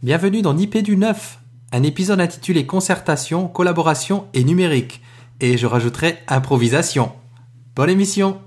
Bienvenue dans du 9, un épisode intitulé Concertation, collaboration et numérique. Et je rajouterai improvisation. Bonne émission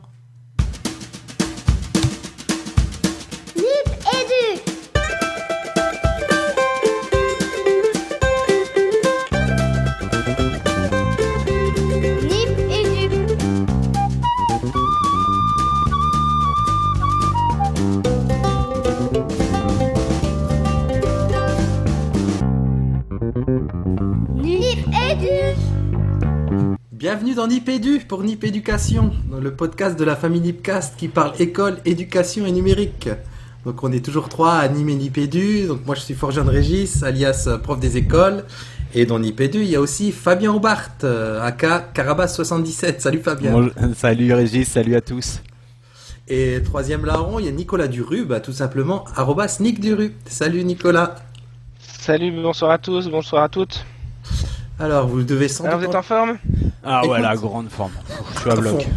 pour Nip Éducation, le podcast de la famille Nipcast qui parle école, éducation et numérique. Donc on est toujours trois à animer Nipédu. Donc moi je suis Forjean Régis, alias prof des écoles. Et dans Nipédu, il y a aussi Fabien Aubart, aka Carabas77. Salut Fabien. salut Régis, salut à tous. Et troisième larron, il y a Nicolas Duru, bah, tout simplement arrobas Nick Duru. Salut Nicolas. Salut, bonsoir à tous, bonsoir à toutes. Alors, vous devez sans Alors, vous êtes en forme Ah ouais, la grande forme. Je suis à bloc.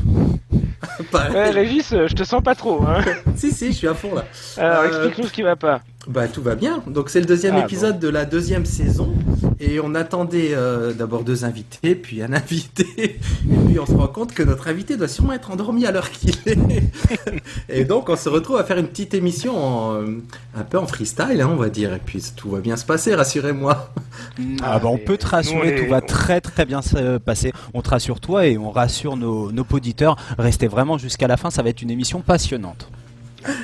ouais, Régis, euh, je te sens pas trop. Hein. si, si, je suis à fond là. Alors, euh, explique-nous ce qui va pas. Bah tout va bien. Donc c'est le deuxième ah, épisode de la deuxième saison et on attendait euh, d'abord deux invités, puis un invité, et puis on se rend compte que notre invité doit sûrement être endormi à l'heure qu'il est. et donc on se retrouve à faire une petite émission euh, un peu en freestyle, hein, on va dire. Et puis tout va bien se passer, rassurez-moi. Ah bah on peut te rassurer, tout va très très bien se passer. On te rassure toi et on rassure nos, nos auditeurs. Restez vraiment jusqu'à la fin, ça va être une émission passionnante.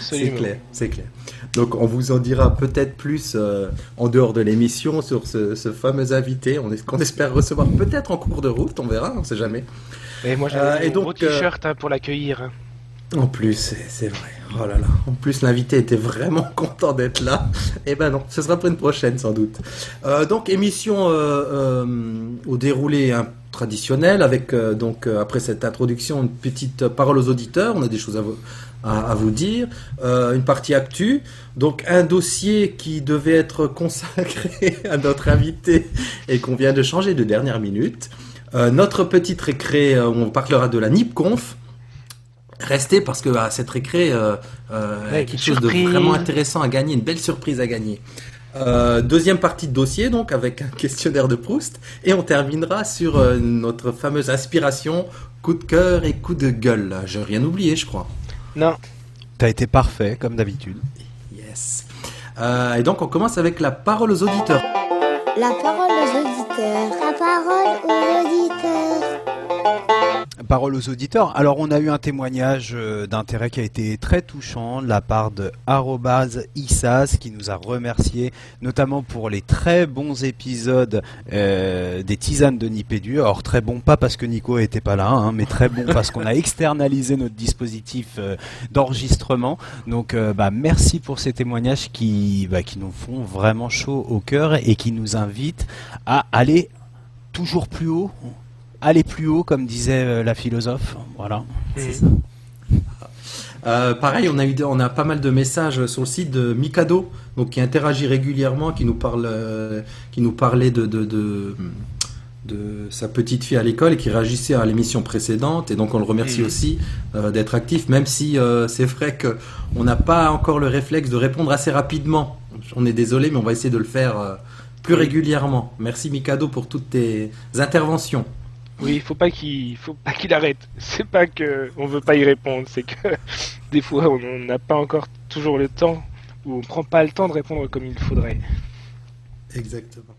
C'est clair, c'est clair. Donc on vous en dira peut-être plus euh, en dehors de l'émission sur ce, fameux invité qu'on espère recevoir peut-être en cours de route, on verra, on sait jamais. Et moi euh, un gros t-shirt hein, pour l'accueillir. Hein. En plus, c'est vrai. Oh là là. En plus, l'invité était vraiment content d'être là. Eh ben non, ce sera pour une prochaine sans doute. Euh, donc émission au déroulé traditionnel avec donc après cette introduction une petite parole aux auditeurs. On a des choses à, à, vous dire. Euh, une partie actu. Donc un dossier qui devait être consacré à notre invité et qu'on vient de changer de dernière minute. Euh, notre petite récré, euh, on parlera de la NIPConf. Restez parce que à cette récré, euh, ouais, quelque chose de vraiment intéressant à gagner, une belle surprise à gagner. deuxième partie de dossier, donc avec un questionnaire de Proust, et on terminera sur notre fameuse inspiration, coup de cœur et coup de gueule. J'ai rien oublié, je crois. Non. T'as été parfait, comme d'habitude. Yes. Euh, et donc, on commence avec la parole aux auditeurs. La parole aux auditeurs. La parole aux auditeurs. Parole aux auditeurs. Alors, on a eu un témoignage euh, d'intérêt qui a été très touchant de la part de Issas qui nous a remercié notamment pour les très bons épisodes euh, des tisanes de Nipédu. Alors, très bon pas parce que Nico était pas là, hein, mais très bon parce qu'on a externalisé notre dispositif euh, d'enregistrement. Donc, bah, merci pour ces témoignages qui, bah, qui nous font vraiment chaud au cœur et qui nous invitent à aller toujours plus haut aller plus haut, comme disait euh, la philosophe. Voilà. C'est ça. Euh, pareil, on a eu, on a pas mal de messages sur le site de Mikado, donc qui interagit régulièrement, qui nous parle, euh, qui nous parlait de, de, de, sa petite fille à l'école et qui réagissait à l'émission précédente. Et donc on le remercie aussi d'être actif, même si c'est vrai que on n'a pas encore le réflexe de répondre assez rapidement. On est désolé, mais on va essayer de le faire plus régulièrement. Merci Mikado pour toutes tes interventions. Oui, faut pas qu'il faut pas qu'il arrête. C'est pas que on veut pas y répondre, c'est que des fois on n'a pas encore toujours le temps ou on prend pas le temps de répondre comme il faudrait. Exactement.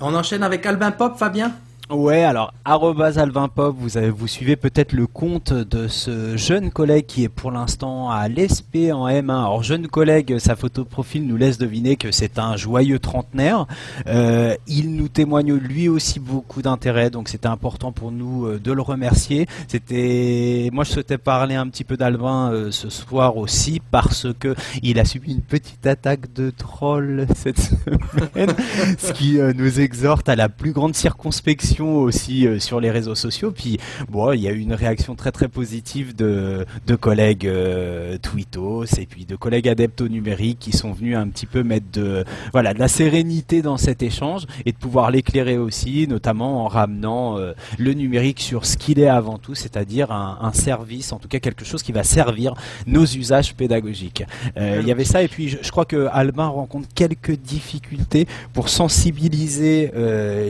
On enchaîne avec Albin Pop, Fabien? Ouais, alors @alvinpop, vous avez, vous suivez peut-être le compte de ce jeune collègue qui est pour l'instant à l'ESP en M1. Alors jeune collègue, sa photo de profil nous laisse deviner que c'est un joyeux trentenaire. Euh, il nous témoigne lui aussi beaucoup d'intérêt, donc c'était important pour nous euh, de le remercier. C'était, moi je souhaitais parler un petit peu d'Alvin euh, ce soir aussi parce que il a subi une petite attaque de troll cette semaine, ce qui nous exhorte à la plus grande circonspection aussi euh, sur les réseaux sociaux. Puis bon, il y a eu une réaction très très positive de, de collègues euh, Twittos et puis de collègues adeptes au numérique qui sont venus un petit peu mettre de voilà de la sérénité dans cet échange et de pouvoir l'éclairer aussi, notamment en ramenant euh, le numérique sur ce qu'il est avant tout, c'est-à-dire un, service, en tout cas quelque chose qui va servir nos usages pédagogiques. Euh, Il y avait ça et puis je, je crois que Albin rencontre quelques difficultés pour sensibiliser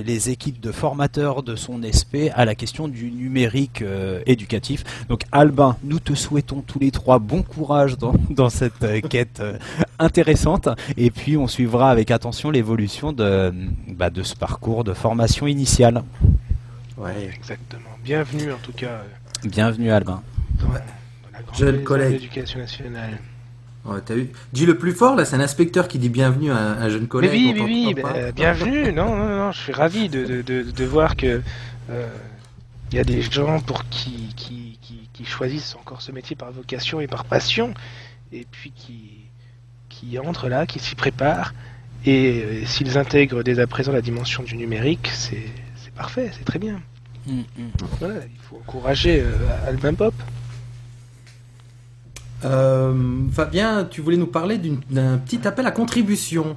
les équipes de formateurs de son SP à la question du numérique euh, éducatif. Donc Albin, nous te souhaitons tous les trois bon courage dans, dans cette euh, quête euh, intéressante et puis on suivra avec attention l'évolution de, bah, de ce parcours de formation initiale. Ouais. Exactement. Bienvenue en tout cas Bienvenue Albin. dans, dans la grande Jeune collègue. de l'éducation nationale. T'as vu Dis le plus fort là, c'est un inspecteur qui dit bienvenue à un, un jeune Mais collègue. oui, on oui, oui, pas. bah, bienvenue. Non, non, non, je suis ravi de, de, de, de voir que euh, il y a des gens pour qui, qui, qui, qui choisissent encore ce métier par vocation et par passion, et puis qui, qui entrent là, qui s'y préparent, et euh, s'ils intègrent dès à présent la dimension du numérique, c'est c'est parfait, c'est très bien. Mm, mm. Voilà, il faut encourager euh, Albin Pop. Euh, Fabien, tu voulais nous parler d'un petit appel à contribution.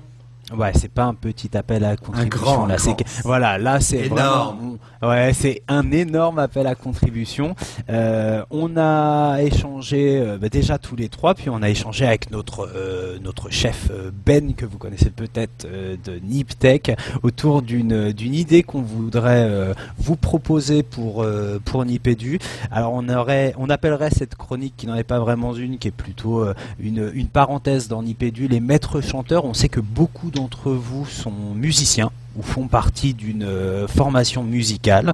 Ouais, c'est pas un petit appel à contribution grand, là, un c'est grand. voilà, là c'est Énorme. vraiment ouais, c'est un énorme appel à contribution. Euh, on a échangé euh, bah, déjà tous les trois, puis on a échangé avec notre euh, notre chef euh, Ben que vous connaissez peut-être euh, de Niptech autour d'une d'une idée qu'on voudrait euh, vous proposer pour euh, pour Nipedu. Alors on aurait on appellerait cette chronique qui n'en est pas vraiment une, qui est plutôt une, une parenthèse dans Nipédu, les maîtres chanteurs. On sait que beaucoup d'entre vous sont musiciens ou font partie d'une euh, formation musicale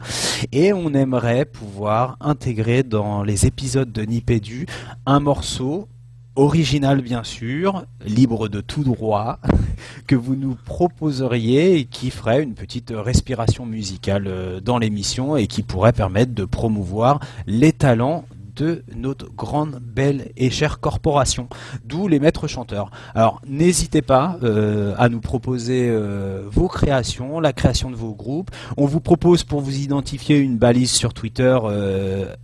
et on aimerait pouvoir intégrer dans les épisodes de Nipédu un morceau original bien sûr, libre de tout droit, que vous nous proposeriez et qui ferait une petite respiration musicale euh, dans l'émission et qui pourrait permettre de promouvoir les talents de notre grande, belle et chère corporation, d'où les maîtres chanteurs. Alors n'hésitez pas euh, à nous proposer euh, vos créations, la création de vos groupes. On vous propose pour vous identifier une balise sur Twitter. euh,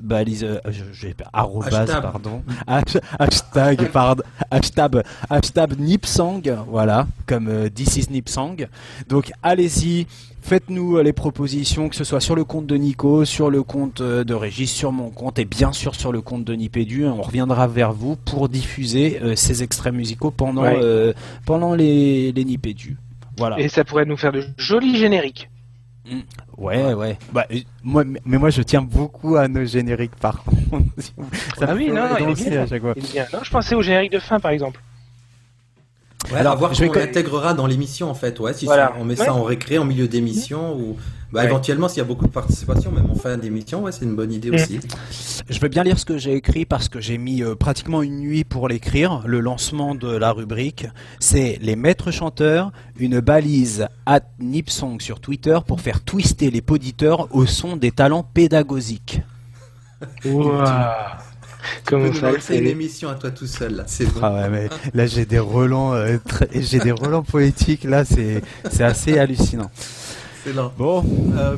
balise euh, je, arrobase, pardon Hash- hashtag pardon hashtag hashtag nipsang voilà comme euh, this is nipsang donc allez-y Faites-nous euh, les propositions, que ce soit sur le compte de Nico, sur le compte euh, de Régis, sur mon compte et bien sûr sur le compte de Nipédu. On reviendra vers vous pour diffuser euh, ces extraits musicaux pendant, Ouais. euh, pendant les, les Nipédu. Voilà. Et ça pourrait nous faire de jolis génériques. Ouais, ouais. Bah, moi, mais moi, je tiens beaucoup à nos génériques, par contre. Ça Ah oui, fait non, il est bien. à chaque fois. Bien, non, je pensais au générique de fin par exemple. Ouais, Alors, à voir je vais comment on l'intégrera dans l'émission en fait. Ouais, si Voilà. on met Ouais. ça en récré, en milieu d'émission ou bah, Ouais. éventuellement s'il y a beaucoup de participation, même en fin d'émission, ouais, c'est une bonne idée Mm. aussi. Je veux bien lire ce que j'ai écrit parce que j'ai mis euh, pratiquement une nuit pour l'écrire. Le lancement de la rubrique, c'est les maîtres chanteurs, une balise at Nipsong sur Twitter pour faire twister les poditeurs au son des talents pédagogiques. Ouah. Comment ça lancer une c'est- émission à toi tout seul là, c'est bon. Ah ouais, mais là j'ai des relents, euh, très- j'ai des relents poétiques. Là, c'est c'est assez hallucinant. C'est lent. Bon, Euh,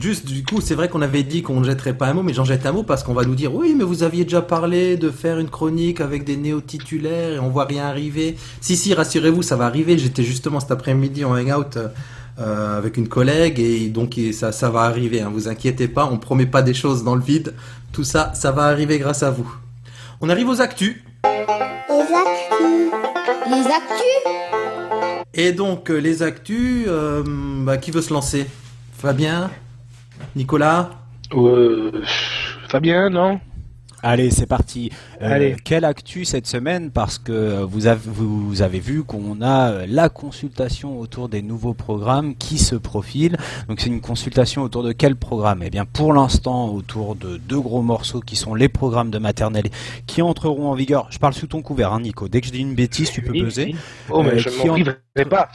juste du coup, c'est vrai qu'on avait dit qu'on ne jetterait pas un mot, mais j'en jette un mot parce qu'on va nous dire oui, mais vous aviez déjà parlé de faire une chronique avec des néo-titulaires et on voit rien arriver. Si, si, rassurez-vous, ça va arriver. J'étais justement cet après-midi en hangout euh, euh, avec une collègue et donc et ça, ça va arriver. Hein, vous inquiétez pas, on promet pas des choses dans le vide. Tout ça, ça va arriver grâce à vous. On arrive aux actus. Les actus. Les actus Et donc, euh, les actus, euh, bah, qui veut se lancer? Fabien? Nicolas? Euh, Fabien, non? Allez, c'est parti. Euh, Allez. Quelle actu cette semaine? Parce que vous avez, vous avez vu qu'on a euh, la consultation autour des nouveaux programmes qui se profilent. Donc c'est une consultation autour de quel programme Eh bien pour l'instant autour de deux gros morceaux qui sont les programmes de maternelle qui entreront en vigueur. Je parle sous ton couvert, hein, Nico. Dès que je dis une bêtise, tu peux Oui, buzzer. oui. Oh, mais Euh, je m'en en- pas.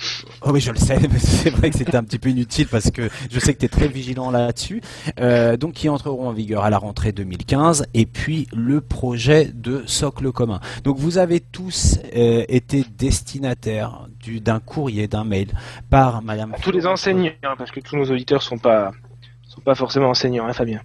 Oh oui, je le sais, mais c'est vrai que c'était un petit peu inutile parce que je sais que tu es très vigilant là-dessus. Euh, donc, qui entreront en vigueur à la rentrée 2015 et puis le projet de socle commun. Donc, vous avez tous euh, été destinataires d'un courrier, d'un mail par Madame. Tous les enseignants, hein, parce que tous nos auditeurs sont pas sont pas forcément enseignants, hein, Fabien.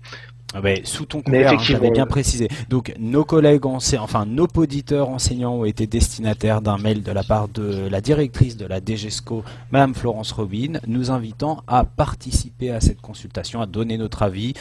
Ah ben, sous ton couvert, hein, j'avais bien précisé. Donc nos collègues enfin nos auditeurs enseignants ont été destinataires d'un mail de la part de la directrice de la DGESCO, Madame Florence Robin, nous invitant à participer à cette consultation, à donner notre avis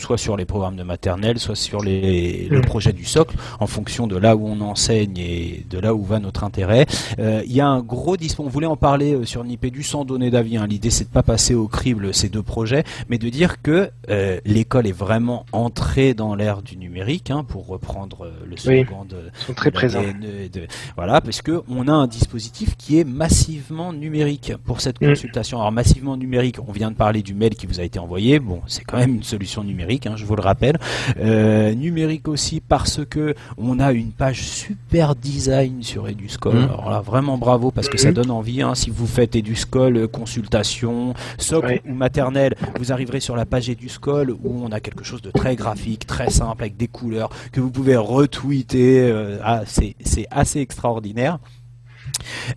soit sur les programmes de maternelle, soit sur les, le mm. projet du socle, en fonction de là où on enseigne et de là où va notre intérêt. Euh, il y a un gros dispositif, on voulait en parler euh, sur Nipédu sans donner d'avis. Hein. L'idée c'est de pas passer au crible ces deux projets, mais de dire que euh, l'école est vraiment entrée dans l'ère du numérique, hein, pour reprendre le slogan de, sont très présents. De, voilà, parce que on a un dispositif qui est massivement numérique pour cette mm. consultation. Alors massivement numérique, on vient de parler du mail qui vous a été envoyé. Bon, c'est quand même une solution numérique Hein, je vous le rappelle. Euh, numérique aussi parce que on a une page super design sur EduSchool. Mmh. Alors là, vraiment bravo parce que ça mmh. donne envie. Hein, si vous faites EduSchool euh, consultation, socle ou maternelle, vous arriverez sur la page EduSchool où on a quelque chose de très graphique, très simple avec des couleurs que vous pouvez retweeter. Euh, ah, c'est assez extraordinaire.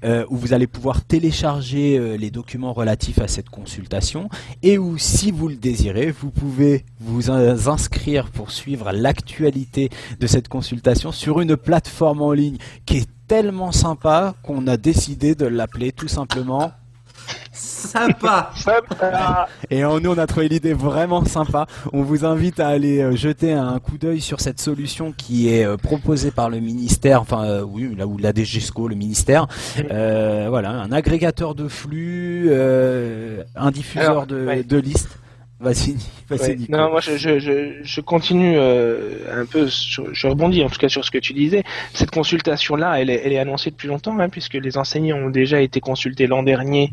Euh, où vous allez pouvoir télécharger euh, les documents relatifs à cette consultation. Et où, si vous le désirez, vous pouvez vous inscrire pour suivre l'actualité de cette consultation sur une plateforme en ligne qui est tellement sympa qu'on a décidé de l'appeler tout simplement Sympa. Et nous, on a trouvé l'idée vraiment sympa. On vous invite à aller euh, jeter un coup d'œil sur cette solution qui est euh, proposée par le ministère, enfin euh, oui, là où la DGESCO, le ministère. voilà, un agrégateur de flux, un diffuseur de, de listes. Vas-y, vas-y. Non, moi je, je, je continue un peu, je rebondis en tout cas sur ce que tu disais. Cette consultation-là, elle est, elle est annoncée depuis longtemps, hein, puisque les enseignants ont déjà été consultés l'an dernier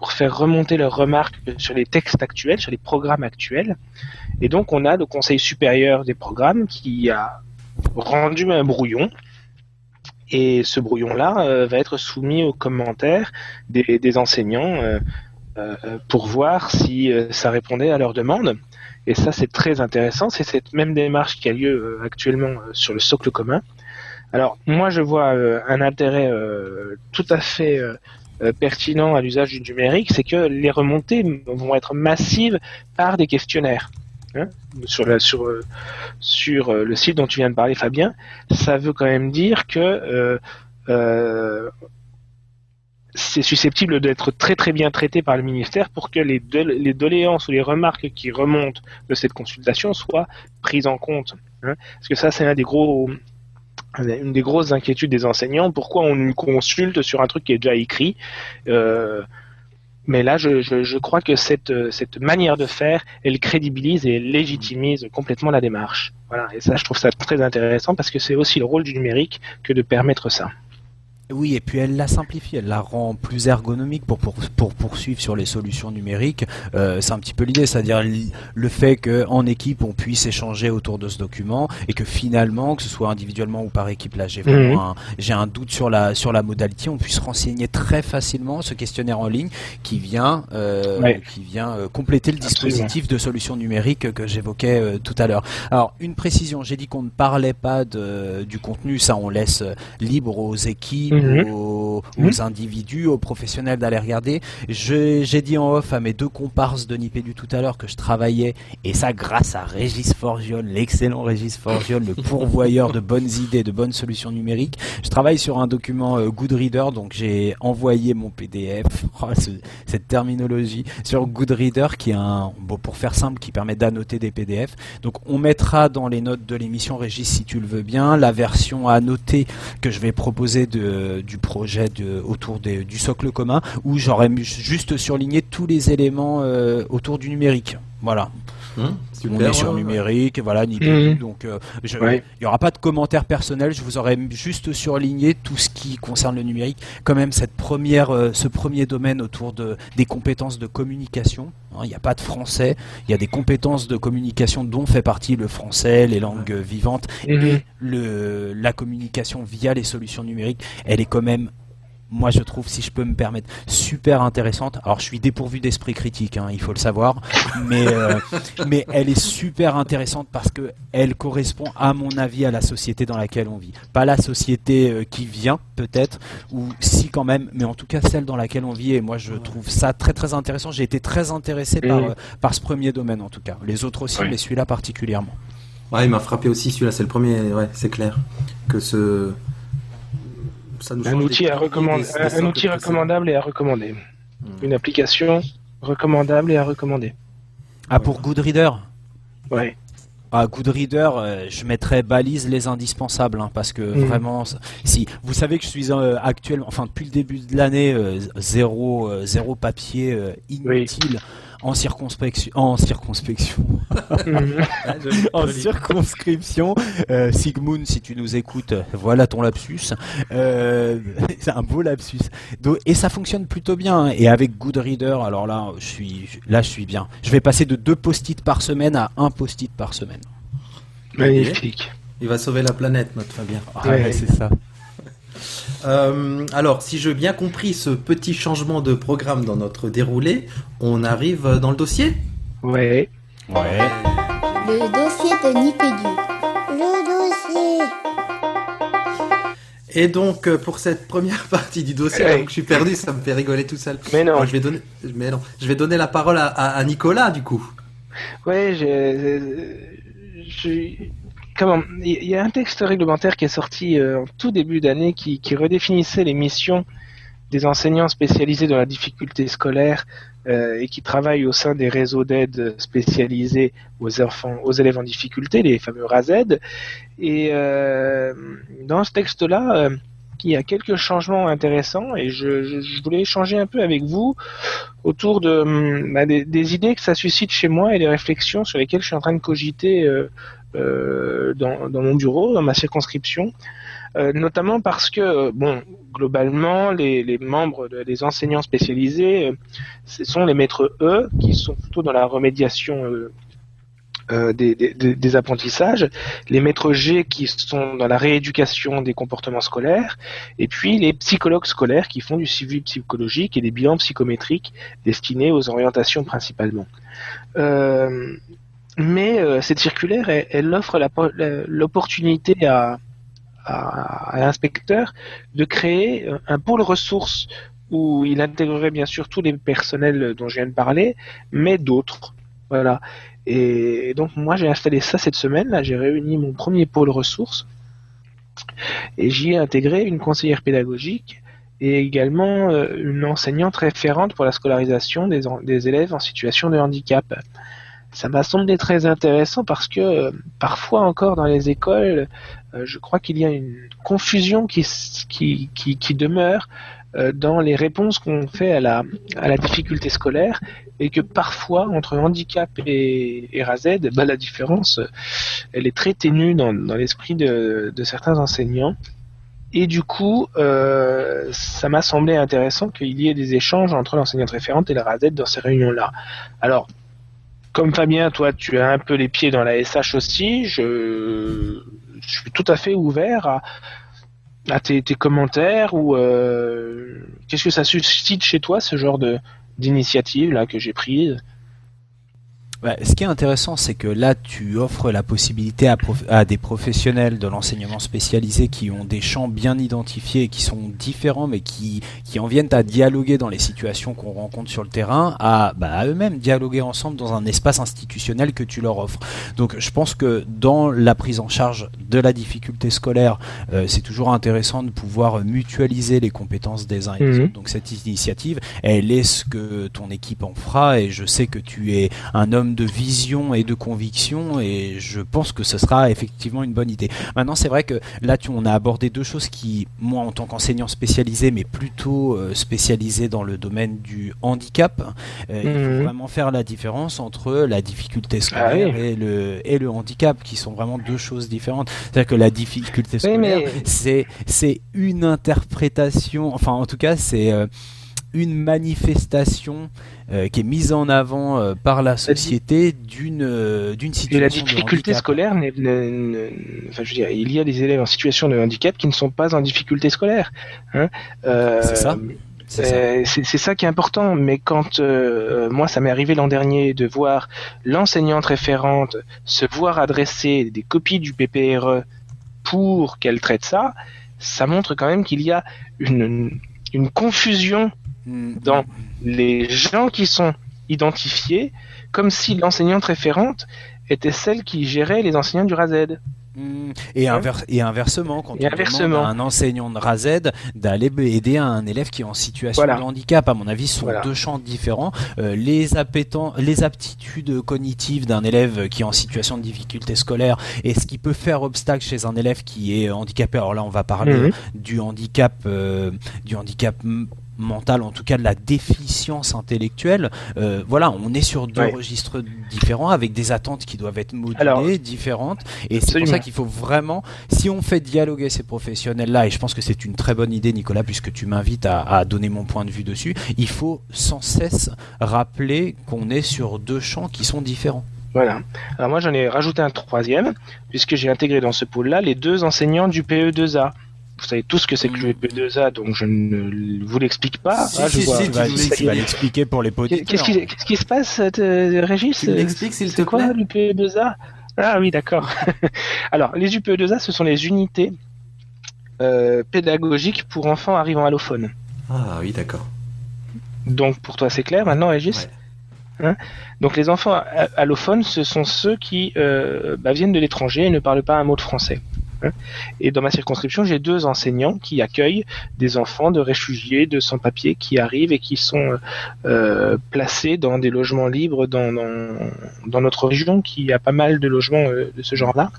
pour faire remonter leurs remarques sur les textes actuels, sur les programmes actuels. Et donc on a le Conseil supérieur des programmes qui a rendu un brouillon. Et ce brouillon-là euh, va être soumis aux commentaires des, enseignants euh, euh, pour voir si ça répondait à leurs demandes. Et ça, c'est très intéressant. C'est cette même démarche qui a lieu actuellement sur le socle commun. Alors, moi, je vois un intérêt tout à fait pertinent à l'usage du numérique, c'est que les remontées vont être massives par des questionnaires. Hein, sur, euh, euh, le site dont tu viens de parler, Fabien, ça veut quand même dire que euh, c'est susceptible d'être très très bien traité par le ministère pour que les, les doléances ou les remarques qui remontent de cette consultation soient prises en compte. Hein. parce que ça, c'est un des gros une des grosses inquiétudes des enseignants, pourquoi on nous consulte sur un truc qui est déjà écrit euh, mais là, je, crois que cette, cette manière de faire, elle crédibilise et légitimise complètement la démarche. Voilà, et ça, je trouve ça très intéressant parce que c'est aussi le rôle du numérique que de permettre ça. Oui, et puis elle la simplifie, elle la rend plus ergonomique pour, pour, pour poursuivre sur les solutions numériques. Euh, c'est un petit peu l'idée, c'est-à-dire le fait qu'en équipe on puisse échanger autour de ce document et que finalement, que ce soit individuellement ou par équipe, là j'ai vraiment mhm. un, j'ai un doute sur la sur la modalité, on puisse renseigner très facilement ce questionnaire en ligne qui vient euh, qui vient euh, compléter le dispositif de solutions numériques que j'évoquais euh, tout à l'heure. Alors une précision, j'ai dit qu'on ne parlait pas de, du contenu, ça on laisse libre aux équipes. Mhm. aux, mhm. individus, aux professionnels d'aller regarder. J'ai dit en off à mes deux comparses de Nipédu tout à l'heure que je travaillais, et ça grâce à Régis Forgione, l'excellent Régis Forgione, le pourvoyeur de bonnes idées, de bonnes solutions numériques. Je travaille sur un document euh, Goodreader, donc j'ai envoyé mon PDF, oh, cette terminologie, sur Goodreader qui est un, bon, pour faire simple, qui permet d'annoter des PDF. Donc on mettra dans les notes de l'émission, Régis, si tu le veux bien, la version à annoter que je vais proposer de euh, du projet autour du socle commun où j'aurais juste surligné tous les éléments euh, autour du numérique. Voilà. Hum, on est sur numérique, voilà, hum. donc euh, il n'y aura pas de commentaires personnels. Je vous aurais juste surligné tout ce qui concerne le numérique. Quand même, cette première, ce premier domaine autour de, des compétences de communication. Hein, il n'y a pas de français, il y a des compétences de communication dont fait partie le français, les langues vivantes et mhm. le, la communication via les solutions numériques. Elle est quand même moi je trouve, si je peux me permettre, super intéressante. Alors je suis dépourvu d'esprit critique, hein, il faut le savoir, mais euh, mais elle est super intéressante parce que elle correspond, à mon avis, à la société dans laquelle on vit. Pas la société euh, qui vient peut-être, ou si quand même, mais en tout cas celle dans laquelle on vit. Et moi je trouve ça très très intéressant. J'ai été très intéressé par Mhm. euh, par ce premier domaine en tout cas. Les autres aussi, Oui. mais celui-là particulièrement. Ouais, il m'a frappé aussi celui-là, c'est le premier, ouais, c'est clair. Que ce. Ça nous Un outil, des à prix, recommande- des- des un outil recommandable et à recommander. Hmm. Une application recommandable et à recommander. Ah pour Goodreader? Ouais. À Goodreader, euh, je mettrais balise les indispensables hein, parce que Mhm. vraiment, si vous savez que je suis euh, actuellement, enfin depuis le début de l'année, euh, zéro, euh, zéro papier euh, inutile en circonspection, en circonspection, en circonscription. Euh, Sigmund, si tu nous écoutes, voilà ton lapsus. Euh, c'est un beau lapsus. Et ça fonctionne plutôt bien. hein. Et avec Goodreader, alors là, je suis, là, je suis bien. Je vais passer de deux post-it par semaine à un post-it par semaine. Magnifique. Il va sauver la planète, notre Fabien. Ah Ouais. ouais, c'est ça. Euh, alors, si j'ai bien compris ce petit changement de programme dans notre déroulé, on arrive dans le dossier Ouais. Ouais. Le dossier de Nipédu. Le dossier. Et donc, euh, pour cette première partie du dossier, Ouais. alors que je suis perdu, ça me fait rigoler tout seul. Mais non. Je vais donner, mais non, je vais donner la parole à, à- à Nicolas, du coup. Ouais, j'ai. j'ai- Il y a un texte réglementaire qui est sorti euh, en tout début d'année qui, redéfinissait les missions des enseignants spécialisés dans la difficulté scolaire euh, et qui travaillent au sein des réseaux d'aide spécialisés aux élèves en difficulté, les fameux RAZED. Et euh, dans ce texte-là, il y a quelques changements intéressants et je voulais échanger un peu avec vous autour de hum, bah, des, des idées que ça suscite chez moi et des réflexions sur lesquelles je suis en train de cogiter euh, dans, mon bureau, dans ma circonscription. Euh, notamment parce que, bon, globalement, les, membres, de- les enseignants spécialisés, euh, ce sont les maîtres E, qui sont plutôt dans la remédiation des, des- des- des apprentissages, les maîtres G qui sont dans la rééducation des comportements scolaires, et puis les psychologues scolaires qui font du suivi psychologique et des bilans psychométriques destinés aux orientations principalement. Euh, mais euh, cette circulaire, elle, offre l'opportunité à, l'inspecteur de créer euh, un pôle ressources où il intégrerait bien sûr tous les personnels dont je viens de parler, mais d'autres. Voilà. Et donc moi j'ai installé ça cette semaine, là j'ai réuni mon premier pôle ressources et j'y ai intégré une conseillère pédagogique et également euh, une enseignante référente pour la scolarisation des élèves en situation de handicap. Ça m'a semblé très intéressant parce que euh, parfois encore dans les écoles, euh, je crois qu'il y a une confusion qui, qui, qui, qui demeure euh, dans les réponses qu'on fait à la, à la difficulté scolaire et que parfois entre handicap et, et RAZ, bah, la différence, euh, elle est très ténue dans, dans l'esprit de, de certains enseignants. Et du coup, euh, ça m'a semblé intéressant qu'il y ait des échanges entre l'enseignante référente et la RAZ dans ces réunions-là. Alors, comme Fabien, toi, tu as un peu les pieds dans la SH aussi, je, suis tout à fait ouvert à, tes commentaires ou euh, qu'est-ce que ça suscite chez toi, ce genre de d'initiative là que j'ai prise? Ouais, ce qui est intéressant, c'est que là, tu offres la possibilité à, des professionnels de l'enseignement spécialisé qui ont des champs bien identifiés et qui sont différents, mais qui, qui en viennent à dialoguer dans les situations qu'on rencontre sur le terrain, à, bah, à eux-mêmes dialoguer ensemble dans un espace institutionnel que tu leur offres. Donc, je pense que dans la prise en charge de la difficulté scolaire, euh, c'est toujours intéressant de pouvoir mutualiser les compétences des uns et des Mhm. autres. Donc, cette initiative, elle est ce que ton équipe en fera, et je sais que tu es un homme de vision et de conviction et je pense que ce sera effectivement une bonne idée. Maintenant, c'est vrai que là, tu, on a abordé deux choses qui, moi, en tant qu'enseignant spécialisé, mais plutôt euh, spécialisé dans le domaine du handicap, euh, il Mhm. faut vraiment faire la différence entre la difficulté scolaire Ah oui. et, le, et le handicap, qui sont vraiment deux choses différentes. C'est-à-dire que la difficulté Oui, scolaire, mais- c'est une interprétation, enfin, en tout cas, c'est euh, une manifestation euh, qui est mise en avant euh, par la société d'une euh, d'une situation. Et la difficulté scolaire, n'est, enfin, je veux dire, il y a des élèves en situation de handicap qui ne sont pas en difficulté scolaire. Hein c'est ça. C'est ça. ça. qui est important, mais quand moi ça m'est arrivé l'an dernier de voir l'enseignante référente se voir adresser des copies du PPRE pour qu'elle traite ça, ça montre quand même qu'il y a une, une confusion. Dans les gens qui sont identifiés, comme si l'enseignante référente était celle qui gérait les enseignants du RAZ. Mm. Et, et, inversement, quand on demande à un enseignant de RAZ d'aller aider un élève qui est en situation de handicap, à mon avis, ce sont deux champs différents. Euh, les, les aptitudes cognitives d'un élève qui est en situation de difficulté scolaire et ce qui peut faire obstacle chez un élève qui est handicapé. Alors là, on va parler mhm. du handicap, euh, du handicap mentale, en tout cas de la déficience intellectuelle. Euh, voilà, on est sur deux registres différents avec des attentes qui doivent être modulées, différentes. Et c'est pour ça qu'il faut vraiment, si on fait dialoguer ces professionnels-là, et je pense que c'est une très bonne idée, Nicolas, puisque tu m'invites à, à, donner mon point de vue dessus, il faut sans cesse rappeler qu'on est sur deux champs qui sont différents. Voilà. Alors moi j'en ai rajouté un troisième, puisque j'ai intégré dans ce pôle-là les deux enseignants du PE2A vous savez tout ce que c'est que le P2A, donc je ne vous l'explique pas. Si, ah, si, vois, si, tu, vas l'expliquer pour les potes. Qu'est-ce qui, se passe, euh, Régis Tu m'expliques s'il te quoi, le l'UPE2A Ah oui, d'accord. Alors, les UPE2A, ce sont les unités euh, pédagogiques pour enfants arrivant allophones. Ah oui, d'accord. Donc, pour toi, c'est clair maintenant, Régis? Hein? Donc les enfants allophones, ce sont ceux qui euh, bah, viennent de l'étranger et ne parlent pas un mot de français. Et dans ma circonscription, j'ai deux enseignants qui accueillent des enfants de réfugiés, de sans-papiers qui arrivent et qui sont euh, placés dans des logements libres dans, dans, notre région, qui a pas mal de logements euh, de ce genre-là.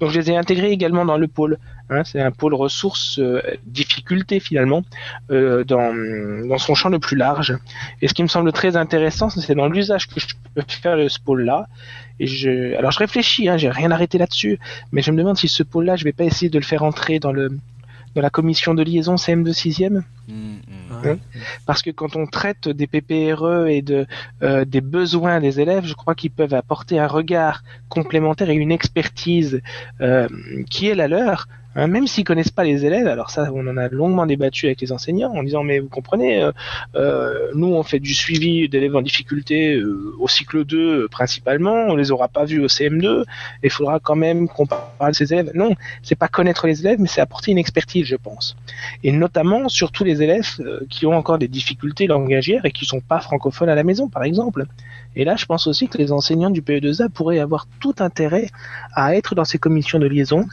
Donc je les ai intégrés également dans le pôle. Hein. C'est un pôle ressources euh, difficultés finalement euh, dans, dans son champ le plus large. Et ce qui me semble très intéressant, c'est dans l'usage que je peux faire de ce pôle-là et je, alors je réfléchis, hein, j'ai rien arrêté là-dessus, mais je me demande si ce pôle-là, je vais pas essayer de le faire entrer dans le dans la commission de liaison CM2 6e. Mmh, mmh. Hein? Parce que quand on traite des PPRE et de euh, des besoins des élèves, je crois qu'ils peuvent apporter un regard complémentaire et une expertise euh, qui est la leur Hein, même s'ils connaissent pas les élèves, alors ça, on en a longuement débattu avec les enseignants en disant mais vous comprenez, euh, euh nous on fait du suivi d'élèves en difficulté euh, au cycle 2 principalement, on les aura pas vus au CM2, il faudra quand même qu'on parle de ces élèves. Non, c'est pas connaître les élèves, mais c'est apporter une expertise, je pense, et notamment sur tous les élèves euh, qui ont encore des difficultés langagières et qui sont pas francophones à la maison, par exemple. Et là, je pense aussi que les enseignants du PE2A pourraient avoir tout intérêt à être dans ces commissions de liaison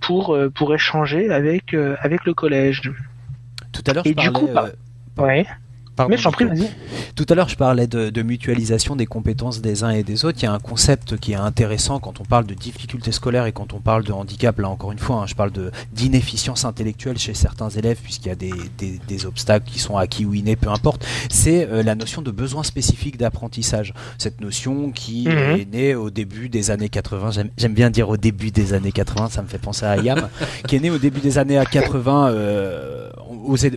pour, euh, pour échanger avec, euh, avec le collège. Tout à l'heure, je parlais, du coup, bah, ouais. Mais prie, vas-y. Tout à l'heure, je parlais de, mutualisation des compétences des uns et des autres. Il y a un concept qui est intéressant quand on parle de difficultés scolaires et quand on parle de handicap. Là, encore une fois, hein, je parle d'inefficience intellectuelle chez certains élèves, puisqu'il y a des, des, obstacles qui sont acquis ou innés, peu importe. C'est euh, la notion de besoin spécifique d'apprentissage. Cette notion qui mhm. est née au début des années 80. J'aime bien dire au début des années 80, ça me fait penser à Yam, qui est née au début des années 80 euh,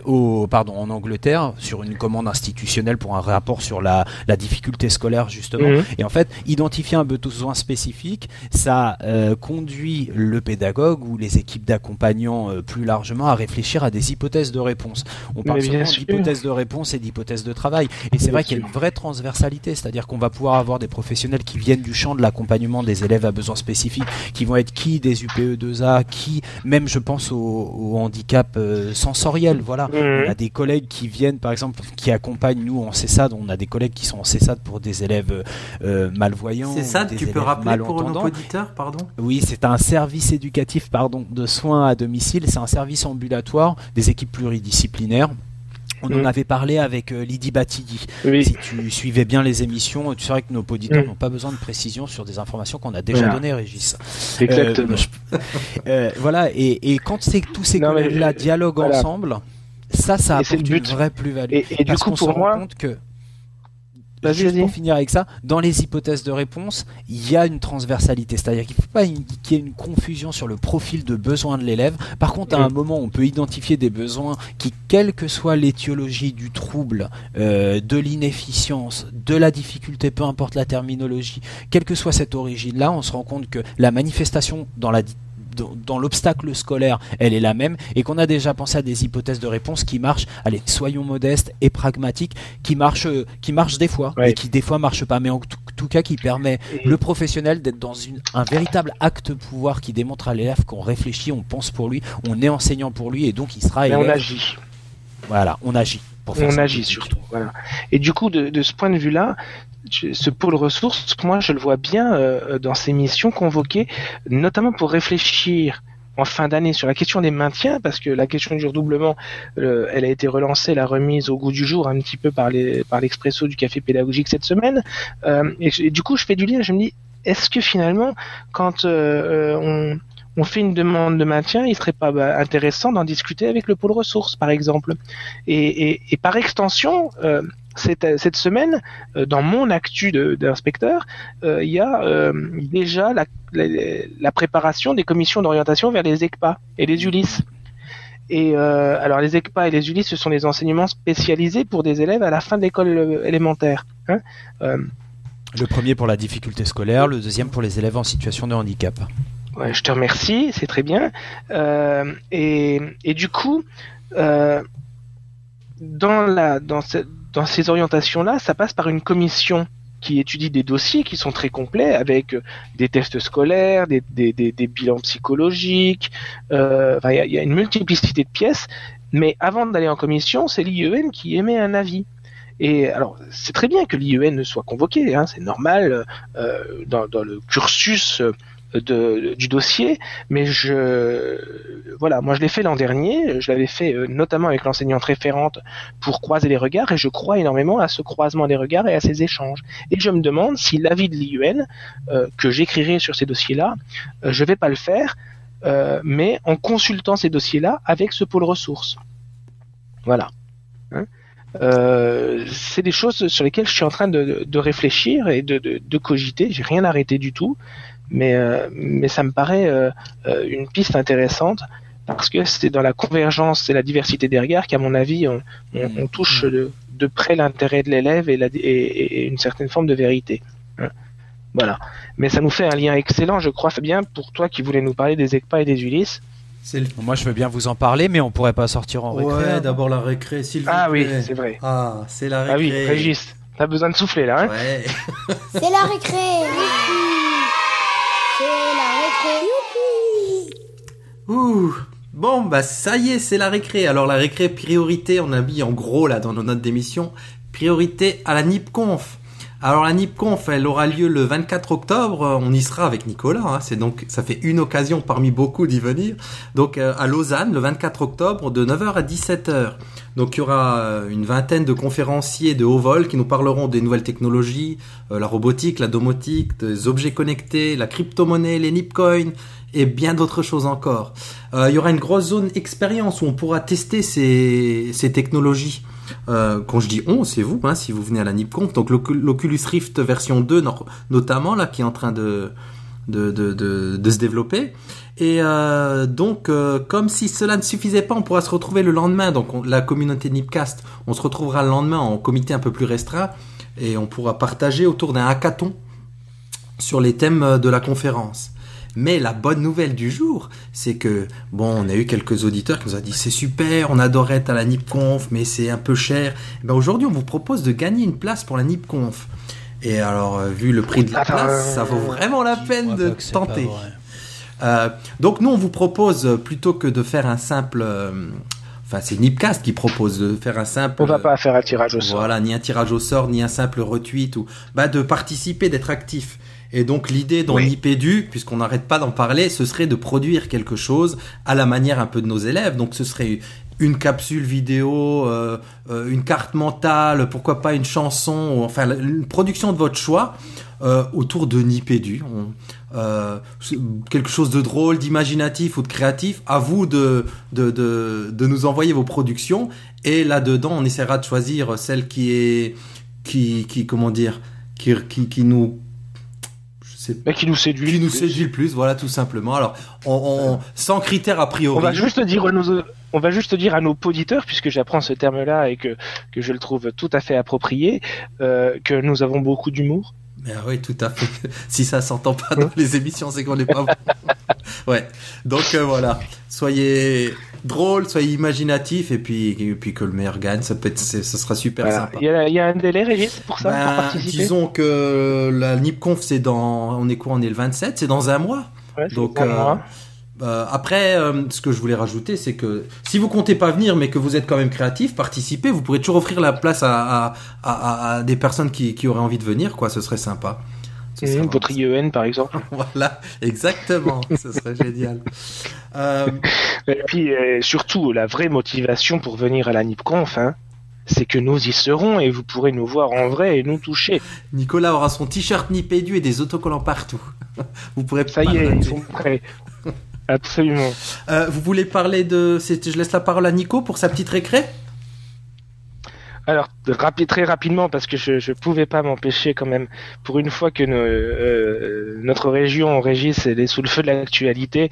aux, pardon, en Angleterre sur une commande institutionnelle pour un rapport sur la, la difficulté scolaire justement. Mhm. Et en fait, identifier un besoin spécifique, ça euh, conduit le pédagogue ou les équipes d'accompagnants euh, plus largement à réfléchir à des hypothèses de réponse. On parle souvent d'hypothèses de réponse et d'hypothèses de travail. Et c'est vrai qu'il y a une vraie transversalité, c'est-à-dire qu'on va pouvoir avoir des professionnels qui viennent du champ de l'accompagnement des élèves à besoins spécifiques, qui vont être qui des UPE2A, qui même je pense au, handicap euh, sensoriel. Voilà, mhm. on a des collègues qui viennent par exemple qui accompagnent nous en CESAD. On a des collègues qui sont en CESAD pour des élèves euh, malvoyants. CESAD, tu peux rappeler pour nos auditeurs, pardon? Oui, c'est un service éducatif pardon, de soins à domicile. C'est un service ambulatoire des équipes pluridisciplinaires. On en mm. avait parlé avec euh, Lydie Batidi. Si tu suivais bien les émissions, tu saurais que nos auditeurs mm. n'ont pas besoin de précision sur des informations qu'on a déjà données, Régis. Exactement. Euh, voilà, et, quand tous ces collègues-là dialoguent ensemble, ça, ça apporte une vraie plus-value. Et, du coup, pour moi, compte que Juste pour finir avec ça, dans les hypothèses de réponse, il y a une transversalité, c'est-à-dire qu'il ne faut pas qu'il y ait une confusion sur le profil de besoin de l'élève. Par contre, à un moment, on peut identifier des besoins qui, quelle que soit l'étiologie du trouble, euh, de l'inefficience, de la difficulté, peu importe la terminologie, quelle que soit cette origine-là, on se rend compte que la manifestation dans la dans, dans l'obstacle scolaire, elle est la même, et qu'on a déjà pensé à des hypothèses de réponse qui marchent, allez, soyons modestes et pragmatiques, qui marchent, euh, qui marchent des fois, Ouais. et qui des fois marchent pas, mais en tout, tout cas qui permet Et- le professionnel d'être dans une, un véritable acte pouvoir qui démontre à l'élève qu'on réfléchit, on pense pour lui, on est enseignant pour lui, et donc il sera Mais on élève. agit. Voilà, on agit. Pour On agit surtout. Voilà. Et du coup, de, de ce point de vue-là, ce pôle ressources, moi, je le vois bien euh, dans ces missions convoquées, notamment pour réfléchir en fin d'année sur la question des maintiens, parce que la question du redoublement, euh, elle a été relancée, la remise au goût du jour un petit peu par les par l'expresso du café pédagogique cette semaine. Euh, et, et du coup, je fais du lien, je me dis, est-ce que finalement, quand euh, euh, on on fait une demande de maintien, il serait pas bah, intéressant d'en discuter avec le pôle ressources, par exemple. Et, par extension, euh, cette, semaine, euh, dans mon actu d'inspecteur, euh, il y a déjà la, préparation des commissions d'orientation vers les ECPA et les ULIS. Et alors les ECPA et les ULIS, ce sont des enseignements spécialisés pour des élèves à la fin de l'école élémentaire. Hein Le premier pour la difficulté scolaire, le deuxième pour les élèves en situation de handicap. Je te remercie, c'est très bien. Euh, et, du coup, euh, dans, ces orientations-là, ça passe par une commission qui étudie des dossiers qui sont très complets avec euh, des tests scolaires, des, bilans psychologiques. euh, Il y, a, une multiplicité de pièces. Mais avant d'aller en commission, c'est l'IEN qui émet un avis. Et alors, c'est très bien que l'IEN soit convoqué, hein, c'est normal euh, dans, le cursus du dossier, mais je voilà, moi je l'ai fait l'an dernier, je l'avais fait euh, notamment avec l'enseignante référente pour croiser les regards et je crois énormément à ce croisement des regards et à ces échanges. Et je me demande si l'avis de l'IUN euh, que j'écrirai sur ces dossiers-là, euh, je vais pas le faire, euh, mais en consultant ces dossiers-là avec ce pôle ressources. Voilà. Hein c'est des choses sur lesquelles je suis en train de, de réfléchir et de, de, de cogiter. J'ai rien arrêté du tout mais euh, mais ça me paraît euh, euh, une piste intéressante parce que c'est dans la convergence et la diversité des regards qu'à mon avis on, on, on touche de, de près l'intérêt de l'élève et, la, et, et une certaine forme de vérité. Hein. Voilà. Mais ça nous fait un lien excellent, je crois, Fabien, pour toi qui voulais nous parler des ECPA et des Ulysses. Le... Moi, je veux bien vous en parler, mais on pourrait pas sortir en récré. Ouais, avant. d'abord la récré, s'il vous Ah oui, c'est vrai. Ah, c'est la récré. Ah oui, Régis, t'as besoin de souffler là, hein Ouais. C'est la récré. Youpi. C'est la récré. Youpi. Ouh. Bon, bah ça y est, c'est la récré. Alors la récré priorité, on a mis en gros là dans nos notes d'émission, priorité à la NIPConf. Alors la NIPConf, elle aura lieu le 24 octobre. On y sera avec Nicolas. Hein. C'est donc, ça fait une occasion parmi beaucoup d'y venir. Donc euh, à Lausanne, le 24 octobre, de 9h à 17h. Donc il y aura euh, une vingtaine de conférenciers de haut vol qui nous parleront des nouvelles technologies, euh, la robotique, la domotique, des objets connectés, la crypto-monnaie, les Nipcoins et bien d'autres choses encore. Euh, il y aura une grosse zone expérience où on pourra tester ces, technologies. Quand je dis on, c'est vous, hein, si vous venez à la NipConf. Donc l'Ocu- l'Oculus Rift version 2 no- notamment, qui est en train de se développer. Et euh, donc, euh, comme si cela ne suffisait pas, on pourra se retrouver le lendemain. Donc, on- la communauté Nipcast, on se retrouvera le lendemain en comité un peu plus restreint et on pourra partager autour d'un hackathon sur les thèmes euh, de la conférence. Mais la bonne nouvelle du jour, c'est que, bon, on a eu quelques auditeurs qui nous ont dit c'est super, on adorait être à la NipConf, mais c'est un peu cher. Eh Ben aujourd'hui, on vous propose de gagner une place pour la NipConf. Et alors, vu le prix de la place, ça vaut vraiment la peine de tenter. Euh, donc nous, on vous propose, euh, plutôt que de faire un simple... euh, Enfin, c'est Nipcast qui propose de faire un simple... On va pas faire un tirage au sort. Voilà, ni un tirage au sort, ni un simple retweet, ou bah, de participer, d'être actif. Et donc l'idée dans Oui. Nipédu, puisqu'on n'arrête pas d'en parler, ce serait de produire quelque chose à la manière un peu de nos élèves. Donc ce serait une capsule vidéo, euh, euh, une carte mentale, pourquoi pas une chanson, ou, enfin une production de votre choix euh, autour de Nipédu. Euh, quelque chose de drôle, d'imaginatif ou de créatif, à vous de, de, de, de nous envoyer vos productions. Et là-dedans, on essaiera de choisir celle qui est qui, qui comment dire, qui, qui, qui nous Bah, qui nous séduit. qui nous le plus. séduit le plus, voilà tout simplement. Alors, on, on- sans critères a priori. On va juste dire à nos, on va juste dire à nos auditeurs, puisque j'apprends ce terme-là et que, que je le trouve tout à fait approprié, euh, que nous avons beaucoup d'humour. Mais ah oui, tout à fait. si ça s'entend pas dans les émissions, c'est qu'on n'est pas bon. ouais. Donc euh, voilà, soyez drôle, soyez imaginatif et puis et puis que le meilleur gagne, ça peut être, ça sera super Voilà. sympa. Il, y a, il y a un délai, Régis, pour ça, Ben, pour participer disons que la NIPConf c'est dans, on est quoi, on est le 27, c'est dans un mois. Ouais, Donc euh. Euh, après, euh, ce que je voulais rajouter, c'est que si vous comptez pas venir, mais que vous êtes quand même créatif, participez. Vous pourrez toujours offrir la place à, à, à- à- à des personnes qui, qui auraient envie de venir, quoi. Ce serait sympa. Ce serait Mmh, votre IEN, par exemple. Voilà, exactement. Ce serait génial. Euh, Et puis, surtout, la vraie motivation pour venir à la NIPConf, hein, c'est que nous y serons et vous pourrez nous voir en vrai et nous toucher. Nicolas aura son t-shirt Nipédu et des autocollants partout. Vous pourrez Ça y est, ils sont prêts. Absolument. Euh, vous voulez parler de. Je laisse la parole à Nico pour sa petite récré Alors, très rapidement, parce que je ne pouvais pas m'empêcher quand même, pour une fois que euh, notre région, Régis, elle est sous le feu de l'actualité,